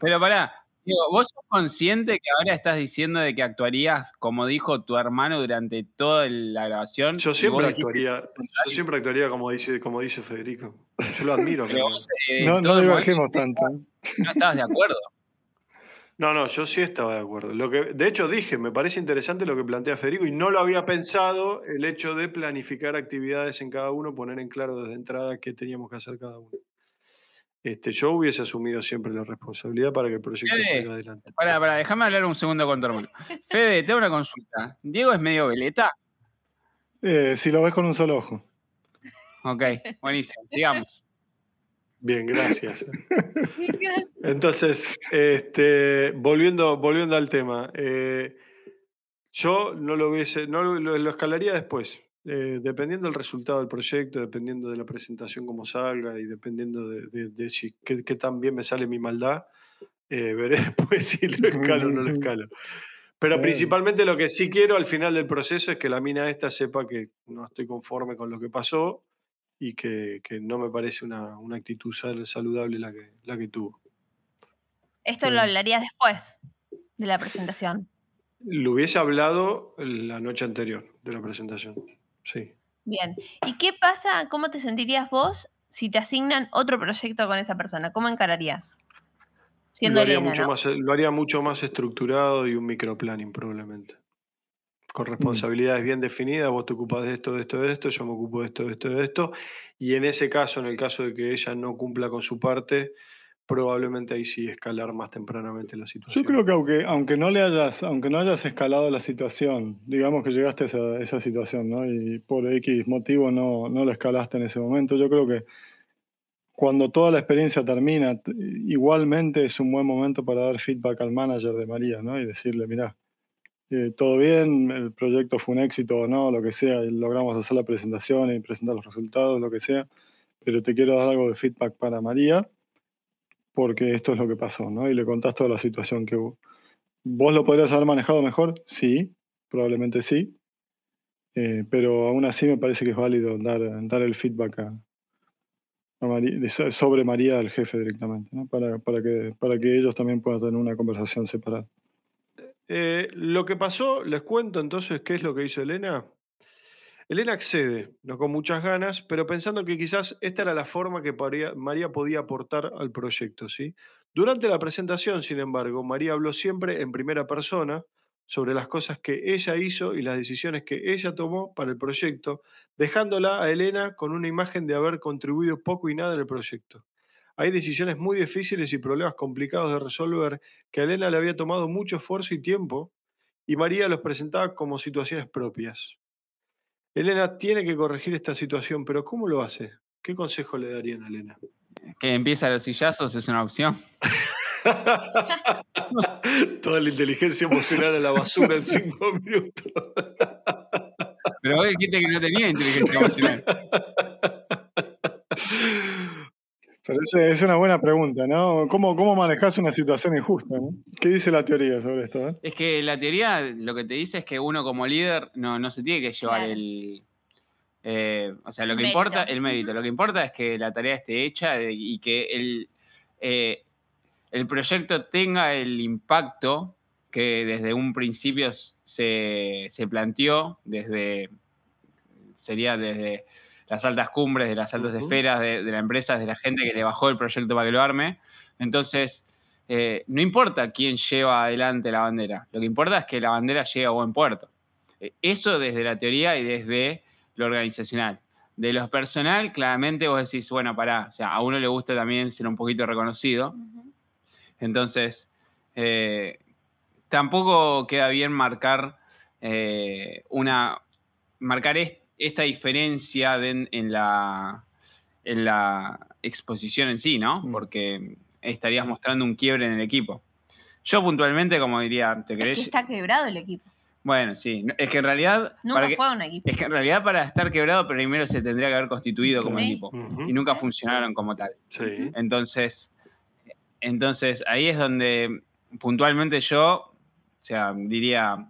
Pero pará, digo, ¿vos sos consciente que ahora estás diciendo de que actuarías como dijo tu hermano durante toda la grabación? yo Y siempre dijiste- actuaría, yo siempre actuaría como dice, como dice Federico. Yo lo admiro. Pero pero- vos, eh, No, no divergimos momento tanto. No estabas de acuerdo. No, no, yo sí estaba de acuerdo. Lo que, de hecho, dije, me parece interesante lo que plantea Federico y no lo había pensado el hecho de planificar actividades en cada uno, poner en claro desde entrada qué teníamos que hacer cada uno. Este, yo hubiese asumido siempre la responsabilidad para que el proyecto Fede, salga adelante. Pará, pará, déjame hablar un segundo con tu hermano. Fede, te hago una consulta. ¿Diego es medio veleta? Eh, si lo ves con un solo ojo. Ok, buenísimo, sigamos. Bien, gracias. Entonces, este, volviendo, volviendo al tema, eh, yo no lo hubiese, no lo, lo- escalaría después, eh, dependiendo del resultado del proyecto, dependiendo de la presentación como salga y dependiendo de, de- de si qué, qué tan bien me sale mi maldad, eh, veré después si lo escalo o no lo escalo. Pero principalmente lo que sí quiero al final del proceso es que la mina esta sepa que no estoy conforme con lo que pasó y que, que no me parece una, una actitud sal- saludable la que, la que tuvo. Esto lo hablarías después de la presentación. Lo hubiese hablado la noche anterior de la presentación. Sí. Bien. ¿Y qué pasa? ¿Cómo te sentirías vos si te asignan otro proyecto con esa persona? ¿Cómo encararías? Siendo lo, haría Elena, mucho ¿no? más, lo haría mucho más estructurado y un microplanning probablemente. Con responsabilidades bien definidas, vos te ocupas de esto, de esto, de esto, yo me ocupo de esto, de esto, de esto. Y en ese caso, en el caso de que ella no cumpla con su parte, probablemente ahí sí escalar más tempranamente la situación. Yo creo que aunque, aunque no le hayas, aunque no hayas escalado la situación, digamos que llegaste a esa, esa situación, ¿no? Y por X motivo no, no la escalaste en ese momento, yo creo que cuando toda la experiencia termina, igualmente es un buen momento para dar feedback al manager de María, ¿no? Y decirle, mirá, eh, todo bien, el proyecto fue un éxito o no, lo que sea, y logramos hacer la presentación y presentar los resultados, lo que sea, pero te quiero dar algo de feedback para María, porque esto es lo que pasó, ¿no? Y le contás toda la situación que hubo. ¿Vos lo podrías haber manejado mejor? Sí, probablemente sí. Eh, pero aún así me parece que es válido dar, dar el feedback a, María- sobre María al jefe directamente, ¿no? para, para, que, para que ellos también puedan tener una conversación separada. Eh, lo que pasó, les cuento entonces qué es lo que hizo Elena. Elena accede, no con muchas ganas, pero pensando que quizás esta era la forma que María podía aportar al proyecto. ¿sí? Durante la presentación, sin embargo, María habló siempre en primera persona sobre las cosas que ella hizo y las decisiones que ella tomó para el proyecto, dejándola a Elena con una imagen de haber contribuido poco y nada en el proyecto. Hay decisiones muy difíciles y problemas complicados de resolver que a Elena le había tomado mucho esfuerzo y tiempo, y María los presentaba como situaciones propias. Elena tiene que corregir esta situación, pero ¿cómo lo hace? ¿Qué consejo le darían a Elena? Que empieza los sillazos es una opción. Toda la inteligencia emocional a la basura en cinco minutos. Pero vos dijiste que no tenía inteligencia emocional. Pero es una buena pregunta, ¿no? ¿Cómo, cómo manejas una situación injusta? ¿no? ¿Qué dice la teoría sobre esto? eh? Es que la teoría lo que te dice es que uno como líder no, no se tiene que llevar Claro. el. eh, o sea, lo que Mérito. importa, el mérito. Lo que importa es que la tarea esté hecha y que el, eh, el proyecto tenga el impacto que desde un principio se, se planteó, desde. sería desde las altas cumbres, de las altas esferas de, de la empresa, de la gente que le bajó el proyecto para que lo arme. Entonces, eh, no importa quién lleva adelante la bandera, lo que importa es que la bandera llegue a buen puerto. Eh, Eso desde la teoría y desde lo organizacional. De lo personal, claramente vos decís, bueno, pará, o sea, a uno le gusta también ser un poquito reconocido. Entonces, eh, tampoco queda bien marcar una. marcar est- esta diferencia de- en, la, en la exposición en sí, ¿no? Mm. Porque estarías mostrando un quiebre en el equipo. Yo puntualmente, como diría, ¿te Es que querés? está quebrado el equipo. Bueno, sí. Es que en realidad. Nunca para que- fue un equipo. es que en realidad para estar quebrado primero se tendría que haber constituido como Sí. equipo. Y nunca Sí. funcionaron como tal. Sí. Entonces, entonces ahí es donde puntualmente yo, o sea, diría,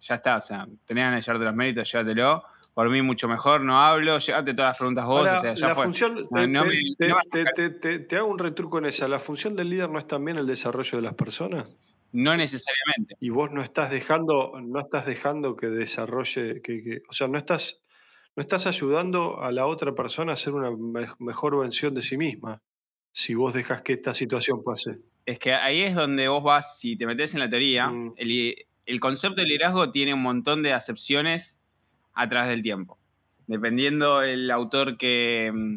ya está, o sea, tenían que llevarte los méritos, llévatelo. Por mí mucho mejor, no hablo, llévate todas las preguntas vos, Ahora, o sea, ya la fue. función, No, te, no te- me te- te- te- hago un retruco en esa. ¿La función del líder no es también el desarrollo de las personas? No necesariamente. Y vos no estás dejando, no estás dejando que desarrolle, que, que- o sea, no estás, no estás ayudando a la otra persona a hacer una me- mejor versión de sí misma. Si vos dejas que esta situación pase. Es que ahí es donde vos vas, si te metes en la teoría, Mm. el, el concepto de liderazgo tiene un montón de acepciones a través del tiempo. Dependiendo el autor que, mm,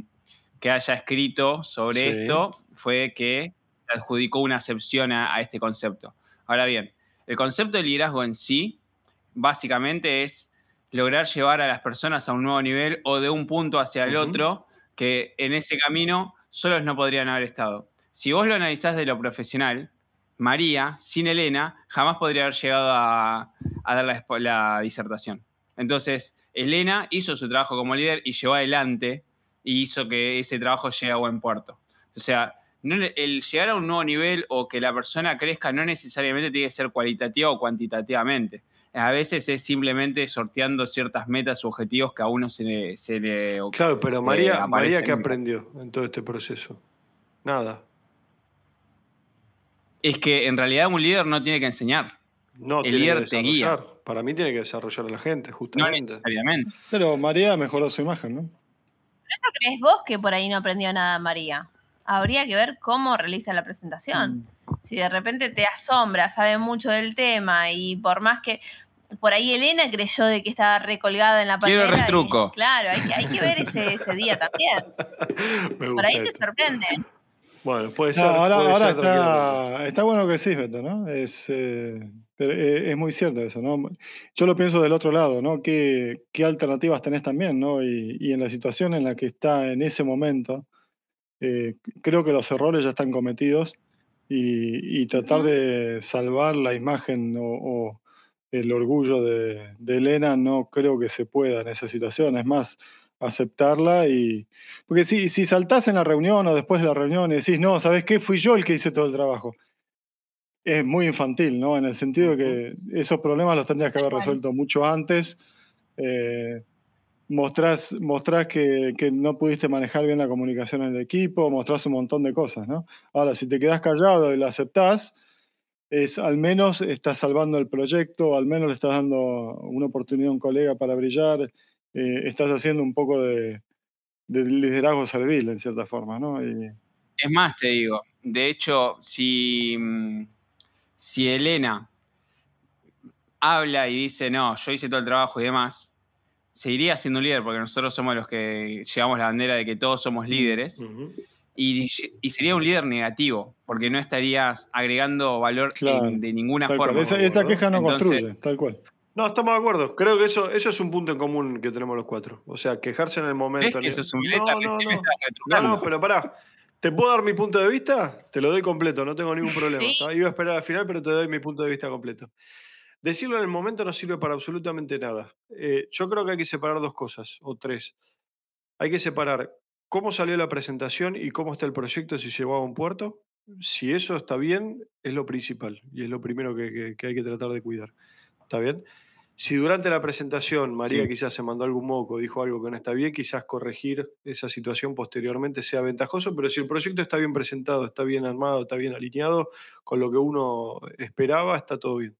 que haya escrito sobre Sí. esto, fue que adjudicó una acepción a, a este concepto. Ahora bien, el concepto de liderazgo en sí, básicamente es lograr llevar a las personas a un nuevo nivel o de un punto hacia el otro, que en ese camino solos no podrían haber estado. Si vos lo analizás de lo profesional, María, sin Elena, jamás podría haber llegado a, a dar la disertación. Entonces, Elena hizo su trabajo como líder y llevó adelante y hizo que ese trabajo llegue a buen puerto. O sea, no el llegar a un nuevo nivel o que la persona crezca no necesariamente tiene que ser cualitativa o cuantitativamente. A veces es simplemente sorteando ciertas metas u objetivos que a uno se le, se le Claro, pero María, María ¿qué aprendió en todo este proceso? Nada. Es que en realidad un líder no tiene que enseñar, No El tiene que líder te guía. Para mí tiene que desarrollar a la gente, no justamente. necesariamente. Pero María mejoró su imagen, ¿no? ¿Eso crees vos que por ahí no aprendió nada María? Habría que ver cómo realiza la presentación. Mm. Si de repente te asombra, sabe mucho del tema y por más que por ahí Elena creyó de que estaba recolgada en la Quiero palmera. y- retruco. claro, hay, que- hay que ver ese, ese día también. Me Por gusta ahí te sorprende. Bueno, puede No, ser. ahora puede ahora ser tranquilamente. está, está bueno lo que decís, Beto, ¿no? Es, eh, es muy cierto eso, ¿no? Yo lo pienso del otro lado, ¿no? ¿Qué, qué alternativas tenés también, ¿no? Y, y en la situación en la que está en ese momento, eh, creo que los errores ya están cometidos y, y tratar de salvar la imagen o, o el orgullo de, de Elena no creo que se pueda en esa situación. Es más, aceptarla y... Porque si, si saltás en la reunión o después de la reunión y decís, no, ¿sabes qué? Fui yo el que hice todo el trabajo. Es muy infantil, ¿no? En el sentido de que esos problemas los tendrías que haber resuelto mucho antes. Eh, mostrás, mostrás que, que no pudiste manejar bien la comunicación en el equipo, mostrás un montón de cosas, ¿no? Ahora, si te quedás callado y la aceptás, es al menos estás salvando el proyecto, al menos le estás dando una oportunidad a un colega para brillar, eh, estás haciendo un poco de, de liderazgo servil, en cierta forma, ¿no? Y, Es más, te digo, de hecho, si, mm, si Elena habla y dice, no, yo hice todo el trabajo y demás, seguiría siendo un líder porque nosotros somos los que llevamos la bandera de que todos somos líderes Ujú. y, y sería un líder negativo porque no estarías agregando valor Claro, en- de ninguna forma. Esa, esa queja no Entonces- construye, tal cual. No, estamos de acuerdo. Creo que eso, eso es un punto en común que tenemos los cuatro. O sea, quejarse en el ¿Ves momento. que ni- eso es un no, meta? no, no. no, pero pará. ¿Te puedo dar mi punto de vista? Te lo doy completo, no tengo ningún problema. Iba a esperar al final, pero te doy mi punto de vista completo. Decirlo en el momento no sirve para absolutamente nada. Eh, yo creo que hay que separar dos cosas, o tres. Hay que separar cómo salió la presentación y cómo está el proyecto, si llegó a un puerto. Si eso está bien, es lo principal y es lo primero que, que- que hay que tratar de cuidar. ¿Está bien? Si durante la presentación María Sí. quizás se mandó algún moco, dijo algo que no está bien, quizás corregir esa situación posteriormente sea ventajoso, pero si el proyecto está bien presentado, está bien armado, está bien alineado con lo que uno esperaba, está todo bien.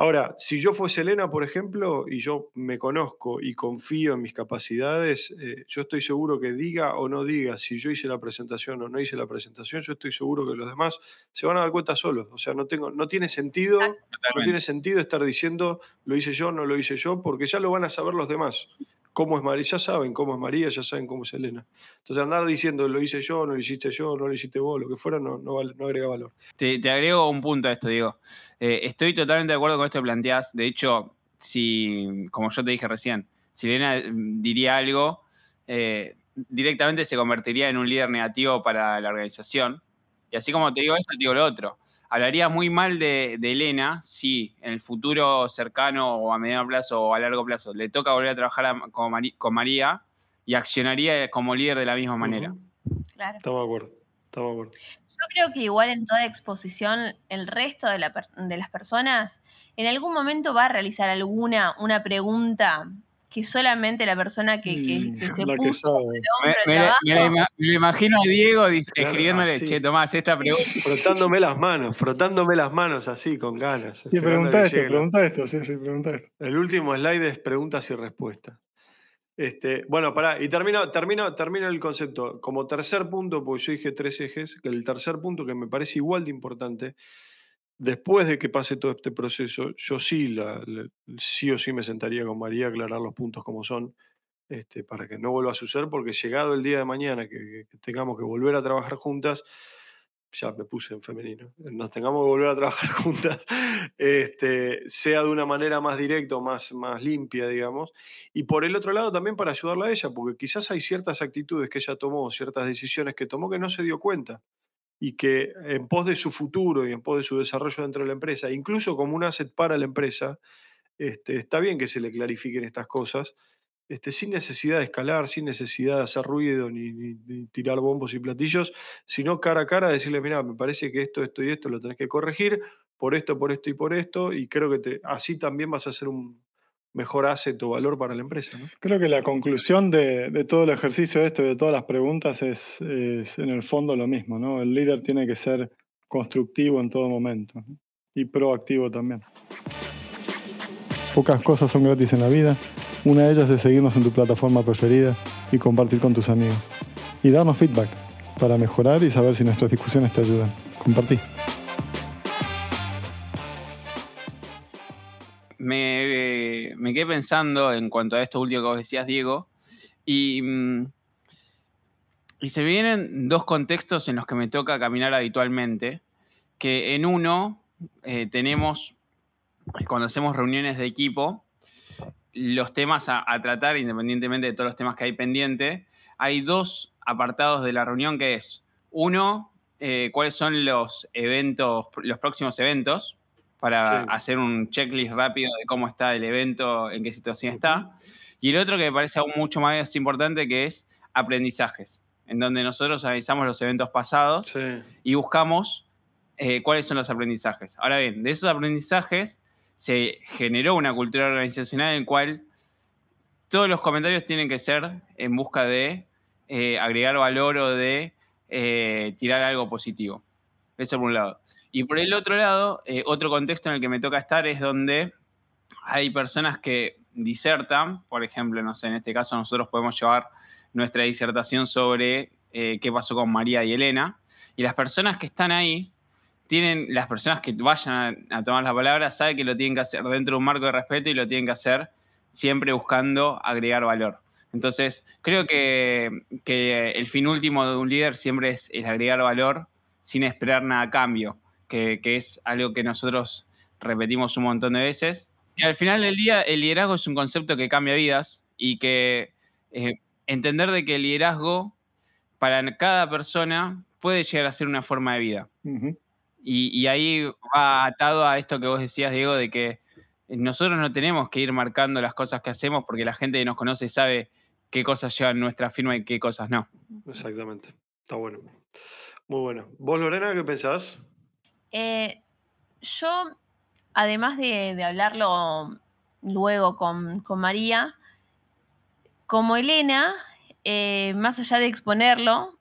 Ahora, si yo fuese Elena, por ejemplo, y yo me conozco y confío en mis capacidades, eh, yo estoy seguro que diga o no diga si yo hice la presentación o no hice la presentación, yo estoy seguro que los demás se van a dar cuenta solos. O sea, no, tengo, no tiene sentido no tiene sentido estar diciendo lo hice yo, no lo hice yo, porque ya lo van a saber los demás. Cómo es María, ya saben cómo es María, ya saben cómo es Elena. Entonces andar diciendo lo hice yo, no lo hiciste yo, no lo hiciste vos, lo que fuera, no, no, agrega valor. Te, te agrego un punto a esto, Diego. Eh, estoy totalmente de acuerdo con esto que planteás. De hecho, si, como yo te dije recién, si Elena mm, diría algo, eh, directamente se convertiría en un líder negativo para la organización. Y así como te digo esto, te digo lo otro. Hablaría muy mal de, de Elena si en el futuro cercano o a mediano plazo o a largo plazo le toca volver a trabajar a- con, Mari- con María y accionaría como líder de la misma manera. Claro. Estamos de acuerdo, estamos de acuerdo. Yo creo que igual en toda exposición, el resto de, la de las personas en algún momento va a realizar alguna, una pregunta que solamente la persona que, que- Mm, que se la que puso sabe. el Me, lo imagino a Diego dice, Claro, escribiéndole, así. che, Tomás, esta pregunta. Frotándome las manos, frotándome las manos así, con ganas. Sí, esperando pregunta que esto, pregunta esto, sí, sí, pregunta esto. El último slide es preguntas y respuestas. Este, bueno, pará, y termino, termino, termino el concepto. Como tercer punto, porque yo dije tres ejes, que el tercer punto que me parece igual de importante, después de que pase todo este proceso, yo sí, sí o sí me sentaría con María a aclarar los puntos como son, este, para que no vuelva a suceder, porque llegado el día de mañana que tengamos que volver a trabajar juntas, ya me puse en femenino, nos tengamos que volver a trabajar juntas, este, sea de una manera más directa o más, más limpia, digamos. Y por el otro lado también para ayudarla a ella, porque quizás hay ciertas actitudes que ella tomó, ciertas decisiones que tomó que no se dio cuenta y que en pos de su futuro y en pos de su desarrollo dentro de la empresa, incluso como un asset para la empresa, este, está bien que se le clarifiquen estas cosas, este, sin necesidad de escalar, sin necesidad de hacer ruido ni, tirar bombos y platillos, sino cara a cara decirle, mira, me parece que esto, esto y esto lo tenés que corregir, por esto, por esto y por esto, y creo que te, así también vas a hacer un mejor asset o valor para la empresa. ¿no? Creo que la conclusión de, de todo el ejercicio este, de todas las preguntas, es, es en el fondo lo mismo, ¿no? El líder tiene que ser constructivo en todo momento ¿no? y proactivo también. Pocas cosas son gratis en la vida. Una de ellas es seguirnos en tu plataforma preferida y compartir con tus amigos. Y darnos feedback para mejorar y saber si nuestras discusiones te ayudan. Compartí. me, me quedé pensando en cuanto a esto último que vos decías, Diego, y, mm, se vienen dos contextos en los que me toca caminar habitualmente, que en uno eh, tenemos, cuando hacemos reuniones de equipo, los temas a, tratar, independientemente de todos los temas que hay pendiente, hay dos apartados de la reunión que es, uno, eh, cuáles son los eventos, los próximos eventos, para Sí. hacer un checklist rápido de cómo está el evento, en qué situación está. Y el otro que me parece aún mucho más importante, que es aprendizajes, en donde nosotros analizamos los eventos pasados Sí. y buscamos eh, cuáles son los aprendizajes. Ahora bien, de esos aprendizajes se generó una cultura organizacional en la cual todos los comentarios tienen que ser en busca de eh, agregar valor o de eh, tirar algo positivo. Eso por un lado. Y por el otro lado, eh, otro contexto en el que me toca estar es donde hay personas que disertan, por ejemplo, no sé, en este caso nosotros podemos llevar nuestra disertación sobre eh, qué pasó con María y Elena, y las personas que están ahí tienen, las personas que vayan a, tomar la palabra, saben que lo tienen que hacer dentro de un marco de respeto y lo tienen que hacer siempre buscando agregar valor. Entonces, creo que, que el fin último de un líder siempre es el agregar valor sin esperar nada a cambio, que, que es algo que nosotros repetimos un montón de veces. Y al final del día, el liderazgo es un concepto que cambia vidas y que eh, entender de que el liderazgo para cada persona puede llegar a ser una forma de vida. Y, y ahí va atado a esto que vos decías, Diego, de que nosotros no tenemos que ir marcando las cosas que hacemos porque la gente que nos conoce sabe qué cosas llevan nuestra firma y qué cosas no. Exactamente. Está bueno. Muy bueno. ¿Vos, Lorena, qué pensás? Eh, yo, además de, hablarlo luego con, con María, como Elena, eh, más allá de exponerlo,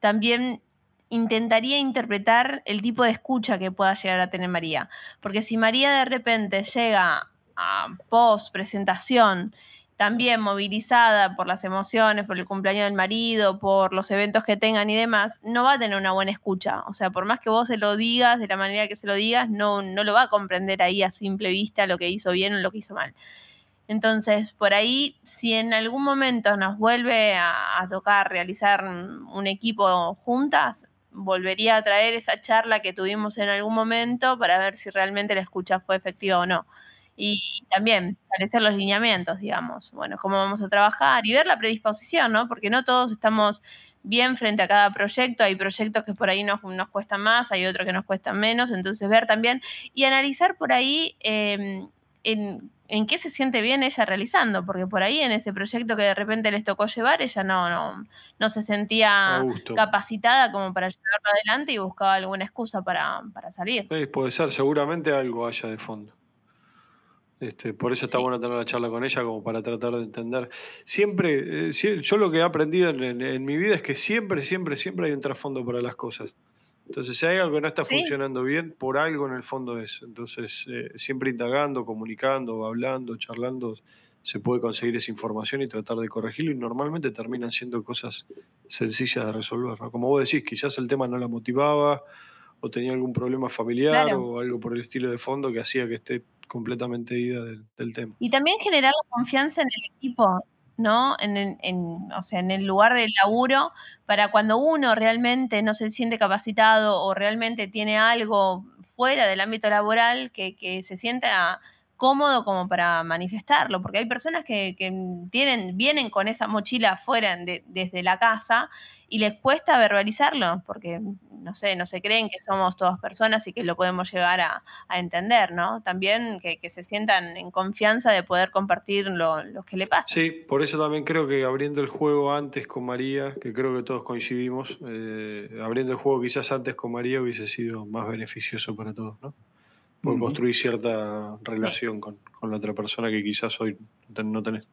también intentaría interpretar el tipo de escucha que pueda llegar a tener María. Porque si María de repente llega a post presentación, también movilizada por las emociones, por el cumpleaños del marido, por los eventos que tengan y demás, no va a tener una buena escucha. O sea, por más que vos se lo digas de la manera que se lo digas, no, no lo va a comprender ahí a simple vista lo que hizo bien o lo que hizo mal. Entonces, por ahí, si en algún momento nos vuelve a, a tocar realizar un, equipo juntas, volvería a traer esa charla que tuvimos en algún momento para ver si realmente la escucha fue efectiva o no. Y también establecer los lineamientos, digamos, bueno, cómo vamos a trabajar y ver la predisposición, ¿no? Porque no todos estamos bien frente a cada proyecto, hay proyectos que por ahí nos, nos cuestan más, hay otros que nos cuestan menos, entonces ver también y analizar por ahí eh, en, en, qué se siente bien ella realizando, porque por ahí en ese proyecto que de repente les tocó llevar, ella no, no, no se sentía capacitada como para llevarlo adelante y buscaba alguna excusa para, para salir. Sí, puede ser, seguramente algo haya de fondo. Este, por eso está sí. bueno tener la charla con ella, como para tratar de entender. Siempre, eh, yo lo que he aprendido en, en, en, mi vida es que siempre, siempre, siempre hay un trasfondo para las cosas. Entonces, si hay algo que no está ¿Sí? funcionando bien, por algo en el fondo es. Entonces, eh, siempre indagando, comunicando, hablando, charlando, se puede conseguir esa información y tratar de corregirlo. Y normalmente terminan siendo cosas sencillas de resolver. ¿no? Como vos decís, quizás el tema no la motivaba o tenía algún problema familiar claro. o algo por el estilo de fondo que hacía que esté completamente ida del, del, tema. Y también generar la confianza en el equipo, ¿no? En, en, en, o sea, en el lugar del laburo, para cuando uno realmente no se siente capacitado o realmente tiene algo fuera del ámbito laboral, que, que se sienta cómodo como para manifestarlo, porque hay personas que, tienen, vienen con esa mochila afuera de, desde la casa y les cuesta verbalizarlo, porque no sé, no se creen que somos todas personas y que lo podemos llegar a, entender, ¿no? También que, se sientan en confianza de poder compartir lo, lo, que le pasa. Sí, por eso también creo que abriendo el juego antes con María, que creo que todos coincidimos, eh, abriendo el juego quizás antes con María hubiese sido más beneficioso para todos, ¿no? Por uh -huh. construir cierta relación sí. con, con, la otra persona que quizás hoy no tenés.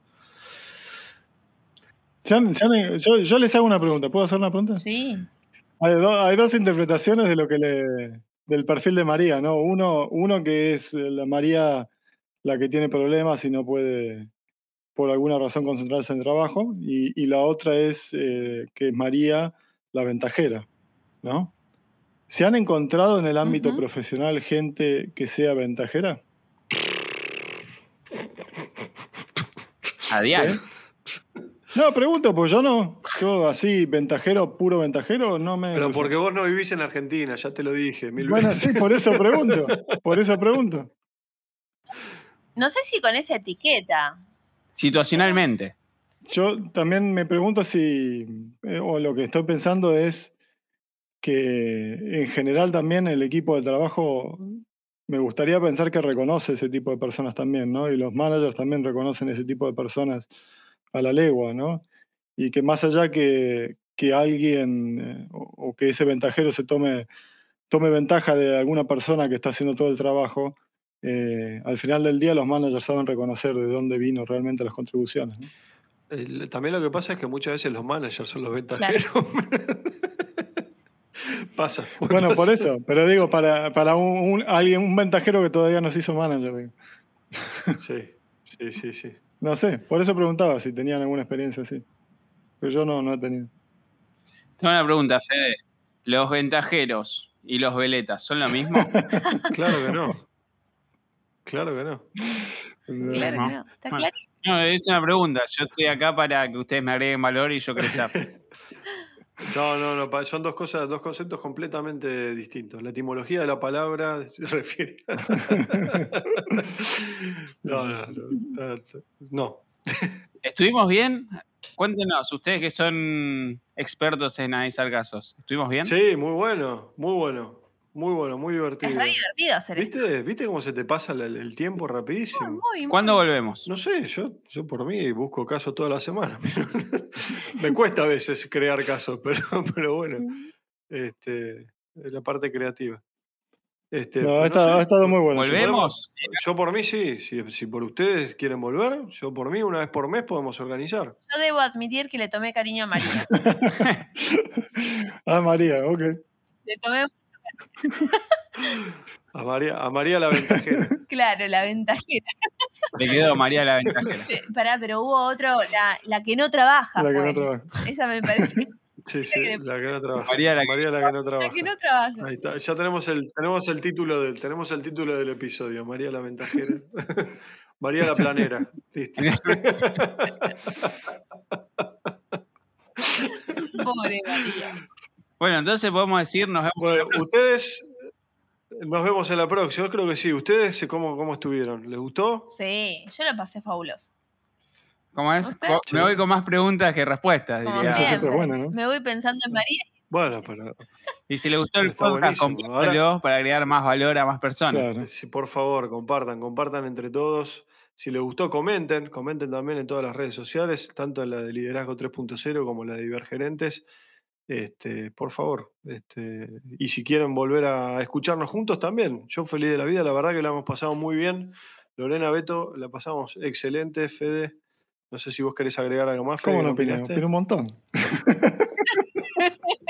Yo, yo, les hago una pregunta. ¿Puedo hacer una pregunta? Sí. Hay, do, hay dos interpretaciones de lo que le, del perfil de María, ¿no? Uno, uno que es la María la que tiene problemas y no puede por alguna razón concentrarse en trabajo, y, y la otra es eh, que es María la ventajera, ¿no? ¿Se han encontrado en el ámbito uh -huh. profesional gente que sea ventajera? A diario. No, pregunto, pues yo no. Yo así, ventajero, puro ventajero, no me. Pero porque vos no vivís en Argentina, ya te lo dije. Mil bueno, veces. sí, por eso pregunto. Por eso pregunto. No sé si con esa etiqueta. Situacionalmente. Yo también me pregunto si, eh, o lo que estoy pensando es que en general también el equipo de trabajo, me gustaría pensar que reconoce ese tipo de personas también, ¿no? Y los managers también reconocen ese tipo de personas a la legua, ¿no? Y que más allá que, que alguien eh, o, o, que ese ventajero se tome, tome ventaja de alguna persona que está haciendo todo el trabajo, eh, al final del día los managers saben reconocer de dónde vino realmente las contribuciones. ¿no? El, también lo que pasa es que muchas veces los managers son los ventajeros. Claro. pasa. Bueno, pasa. por eso, pero digo, para, para un, un, alguien, un ventajero que todavía no se hizo manager. Digo. Sí, sí, sí, sí. No sé, por eso preguntaba si tenían alguna experiencia así. Pero yo no, no he tenido. Tengo una pregunta, Fede. ¿Los ventajeros y los veletas son lo mismo? claro que no. Claro que no. Claro que no. Está clarísimo. No, es una pregunta. Yo estoy acá para que ustedes me agreguen valor y yo crecer. No, no, no, son dos cosas, dos conceptos completamente distintos. La etimología de la palabra se refiere. no, no, no, no. ¿Estuvimos bien? Cuéntenos, ustedes que son expertos en analizar casos. ¿Estuvimos bien? Sí, muy bueno, muy bueno. Muy bueno, muy divertido. Es divertido hacer ¿Viste, esto. ¿Viste cómo se te pasa el, el tiempo rapidísimo? Muy, muy, ¿Cuándo volvemos? No sé, yo, yo por mí busco casos toda la semana. Me cuesta a veces crear casos, pero, pero bueno, este, es la parte creativa. Este, no, ha, estado, ha, estado, muy bueno. ¿Volvemos? Yo por mí sí, si, si, por ustedes quieren volver, yo por mí una vez por mes podemos organizar. Yo debo admitir que le tomé cariño a María. ah, María, ok. Le tomé a María, a María la ventajera. Claro, la ventajera. Le quedó María la ventajera. Pará, pero hubo otro, la, la que no trabaja. La que no trabaja. Esa me parece. Sí, sí, la que no trabaja. María la, María, la que no trabaja. La que no trabaja. Ahí está. Ya tenemos el, tenemos el título del, tenemos el título del episodio, María la ventajera. María la Planera. Listo. Pobre María. Bueno, entonces podemos decir, nos vemos. Bueno, ustedes nos vemos en la próxima. Yo creo que sí. ¿Ustedes cómo, cómo estuvieron? ¿Les gustó? Sí, yo la pasé fabuloso. ¿Cómo es? Me voy con más preguntas que respuestas, Como diría. Eso siempre siempre. es bueno, ¿no? Me voy pensando en María. Bueno, pero Y si le gustó el podcast, compártelo para agregar más valor a más personas. Claro. por favor, compartan, compartan entre todos. Si les gustó, comenten. Comenten también en todas las redes sociales, tanto en la de Liderazgo 3.0 como la de Divergerentes. Este, por favor. Este, y si quieren volver a escucharnos juntos también. Yo feliz de la vida, la verdad que la hemos pasado muy bien. Lorena, Beto, la pasamos excelente. Fede, no sé si vos querés agregar algo más. Fede, ¿Cómo ¿qué no opiné? opinaste? Opiné un montón.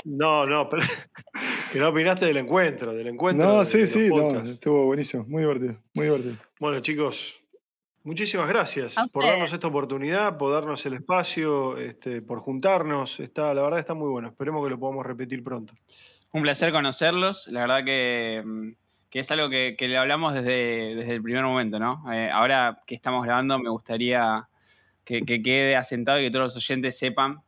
No, no, pero que no opinaste del encuentro, del encuentro. No, de- sí, de sí, no, estuvo buenísimo, muy divertido, muy divertido. Bueno, chicos, muchísimas gracias por darnos esta oportunidad, por darnos el espacio, este, por juntarnos. Está, la verdad está muy bueno. Esperemos que lo podamos repetir pronto. Un placer conocerlos. La verdad que, mm, que es algo que, que le hablamos desde, desde el primer momento, ¿no? Eh, ahora que estamos grabando, me gustaría que, que quede asentado y que todos los oyentes sepan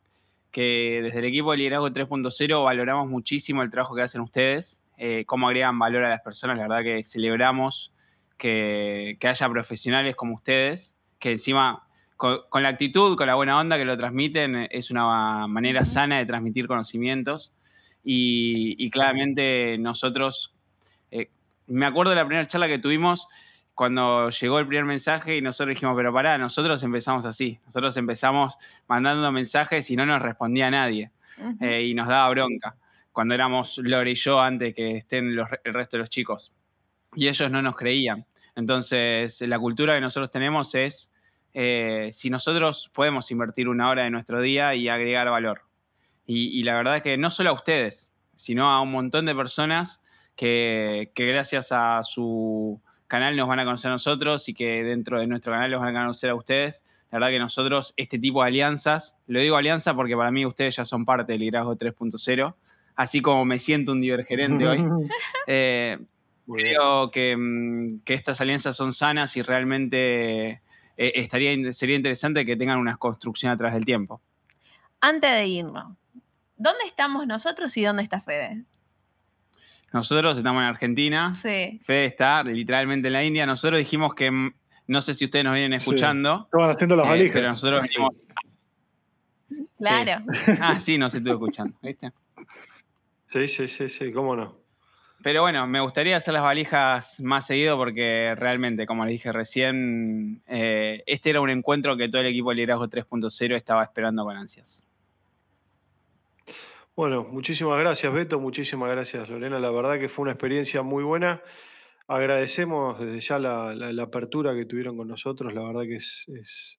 que desde el equipo de Liderazgo 3.0 valoramos muchísimo el trabajo que hacen ustedes, eh, cómo agregan valor a las personas. La verdad que celebramos que, que haya profesionales como ustedes, que encima con, con la actitud, con la buena onda que lo transmiten, es una manera sana de transmitir conocimientos. Y, y claramente nosotros, eh, me acuerdo de la primera charla que tuvimos cuando llegó el primer mensaje y nosotros dijimos, pero pará, nosotros empezamos así, nosotros empezamos mandando mensajes y no nos respondía nadie eh, y nos daba bronca cuando éramos Lore y yo antes que estén los- el resto de los chicos. Y ellos no nos creían. Entonces, la cultura que nosotros tenemos es, eh, si nosotros podemos invertir una hora de nuestro día y agregar valor. Y, y la verdad es que no solo a ustedes, sino a un montón de personas que, que gracias a su canal nos van a conocer a nosotros y que dentro de nuestro canal los van a conocer a ustedes. La verdad que nosotros, este tipo de alianzas, lo digo alianza porque para mí ustedes ya son parte del liderazgo 3.0, así como me siento un divergerente hoy. Eh. Creo que, mm, que estas alianzas son sanas y realmente eh, estaría, sería interesante que tengan una construcción a través del tiempo. Antes de irnos, ¿dónde estamos nosotros y dónde está Fede? Nosotros estamos en Argentina, Sí. Fede está literalmente en la India. Nosotros dijimos que, mm, no sé si ustedes nos vienen Sí. escuchando, Estaban haciendo las eh, valijas. pero nosotros venimos... Claro. Ah, sí, nos estuve escuchando, ¿viste? Sí, sí, sí, sí, cómo no. Pero bueno, me gustaría hacer las valijas más seguido porque realmente, como les dije recién, eh, este era un encuentro que todo el equipo de Liderazgo 3.0 estaba esperando con ansias. Bueno, muchísimas gracias, Beto. Muchísimas gracias, Lorena. La verdad que fue una experiencia muy buena. Agradecemos desde ya la, apertura que tuvieron con nosotros. La verdad que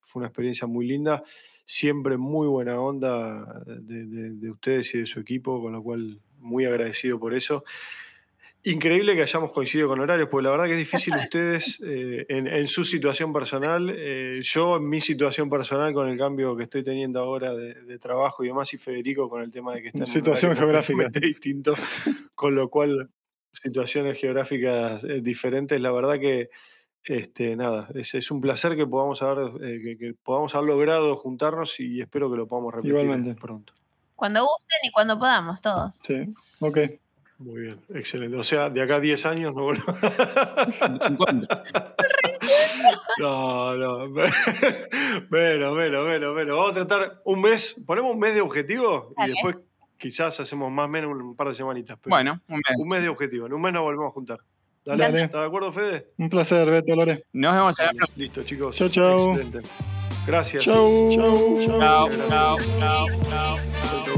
fue una experiencia muy linda. Siempre muy buena onda de ustedes y de su equipo, con lo cual muy agradecido por eso. Increíble que hayamos coincidido con horarios, porque la verdad que es difícil ustedes eh, en, en su situación personal, eh, yo en mi situación personal con el cambio que estoy teniendo ahora de, de trabajo y demás, y Federico con el tema de que está en Situación geográfica. distinto, con lo cual situaciones geográficas eh, diferentes, la verdad que este, nada, es, es un placer que podamos haber, eh, que, que podamos haber logrado juntarnos y espero que lo podamos repetir Igualmente. pronto. Cuando gusten y cuando podamos, todos. Sí, ok. Muy bien, excelente. O sea, de acá a 10 años no volvemos. Encuentro. No, no. Bueno, bueno, bueno, bueno. Vamos a tratar un mes, ponemos un mes de objetivo y Dale. después quizás hacemos más o menos un par de semanitas. pero Bueno, un mes. Un mes de objetivo, en un mes nos volvemos a juntar. Dale, Dale. ¿estás de acuerdo, Fede? Un placer, Beto Lore. nos vemos en la próxima. Listo, chicos. Chau, chau. Excelente. Gracias. Chau. Chau, chau. Chao, Muchas chao, gracias. chao, chao.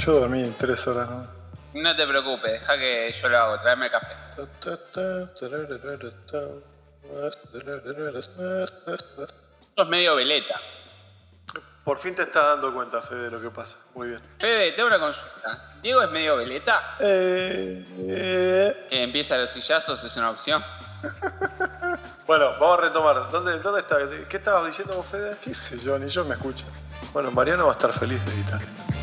Yo dormí tres horas. ¿no? No te preocupes, deja que yo lo hago, tráeme el café. Sos medio veleta. Por fin te estás dando cuenta, Fede, de lo que pasa. Muy bien. Fede, tengo una consulta. ¿Diego es medio veleta? Eh, eh, Que empieza los sillazos es una opción. Bueno, vamos a retomar. ¿Dónde, dónde está? ¿Qué estabas diciendo vos, Fede? qué sé yo, ni yo me escucho. Bueno, Mariano va a estar feliz de editar esto.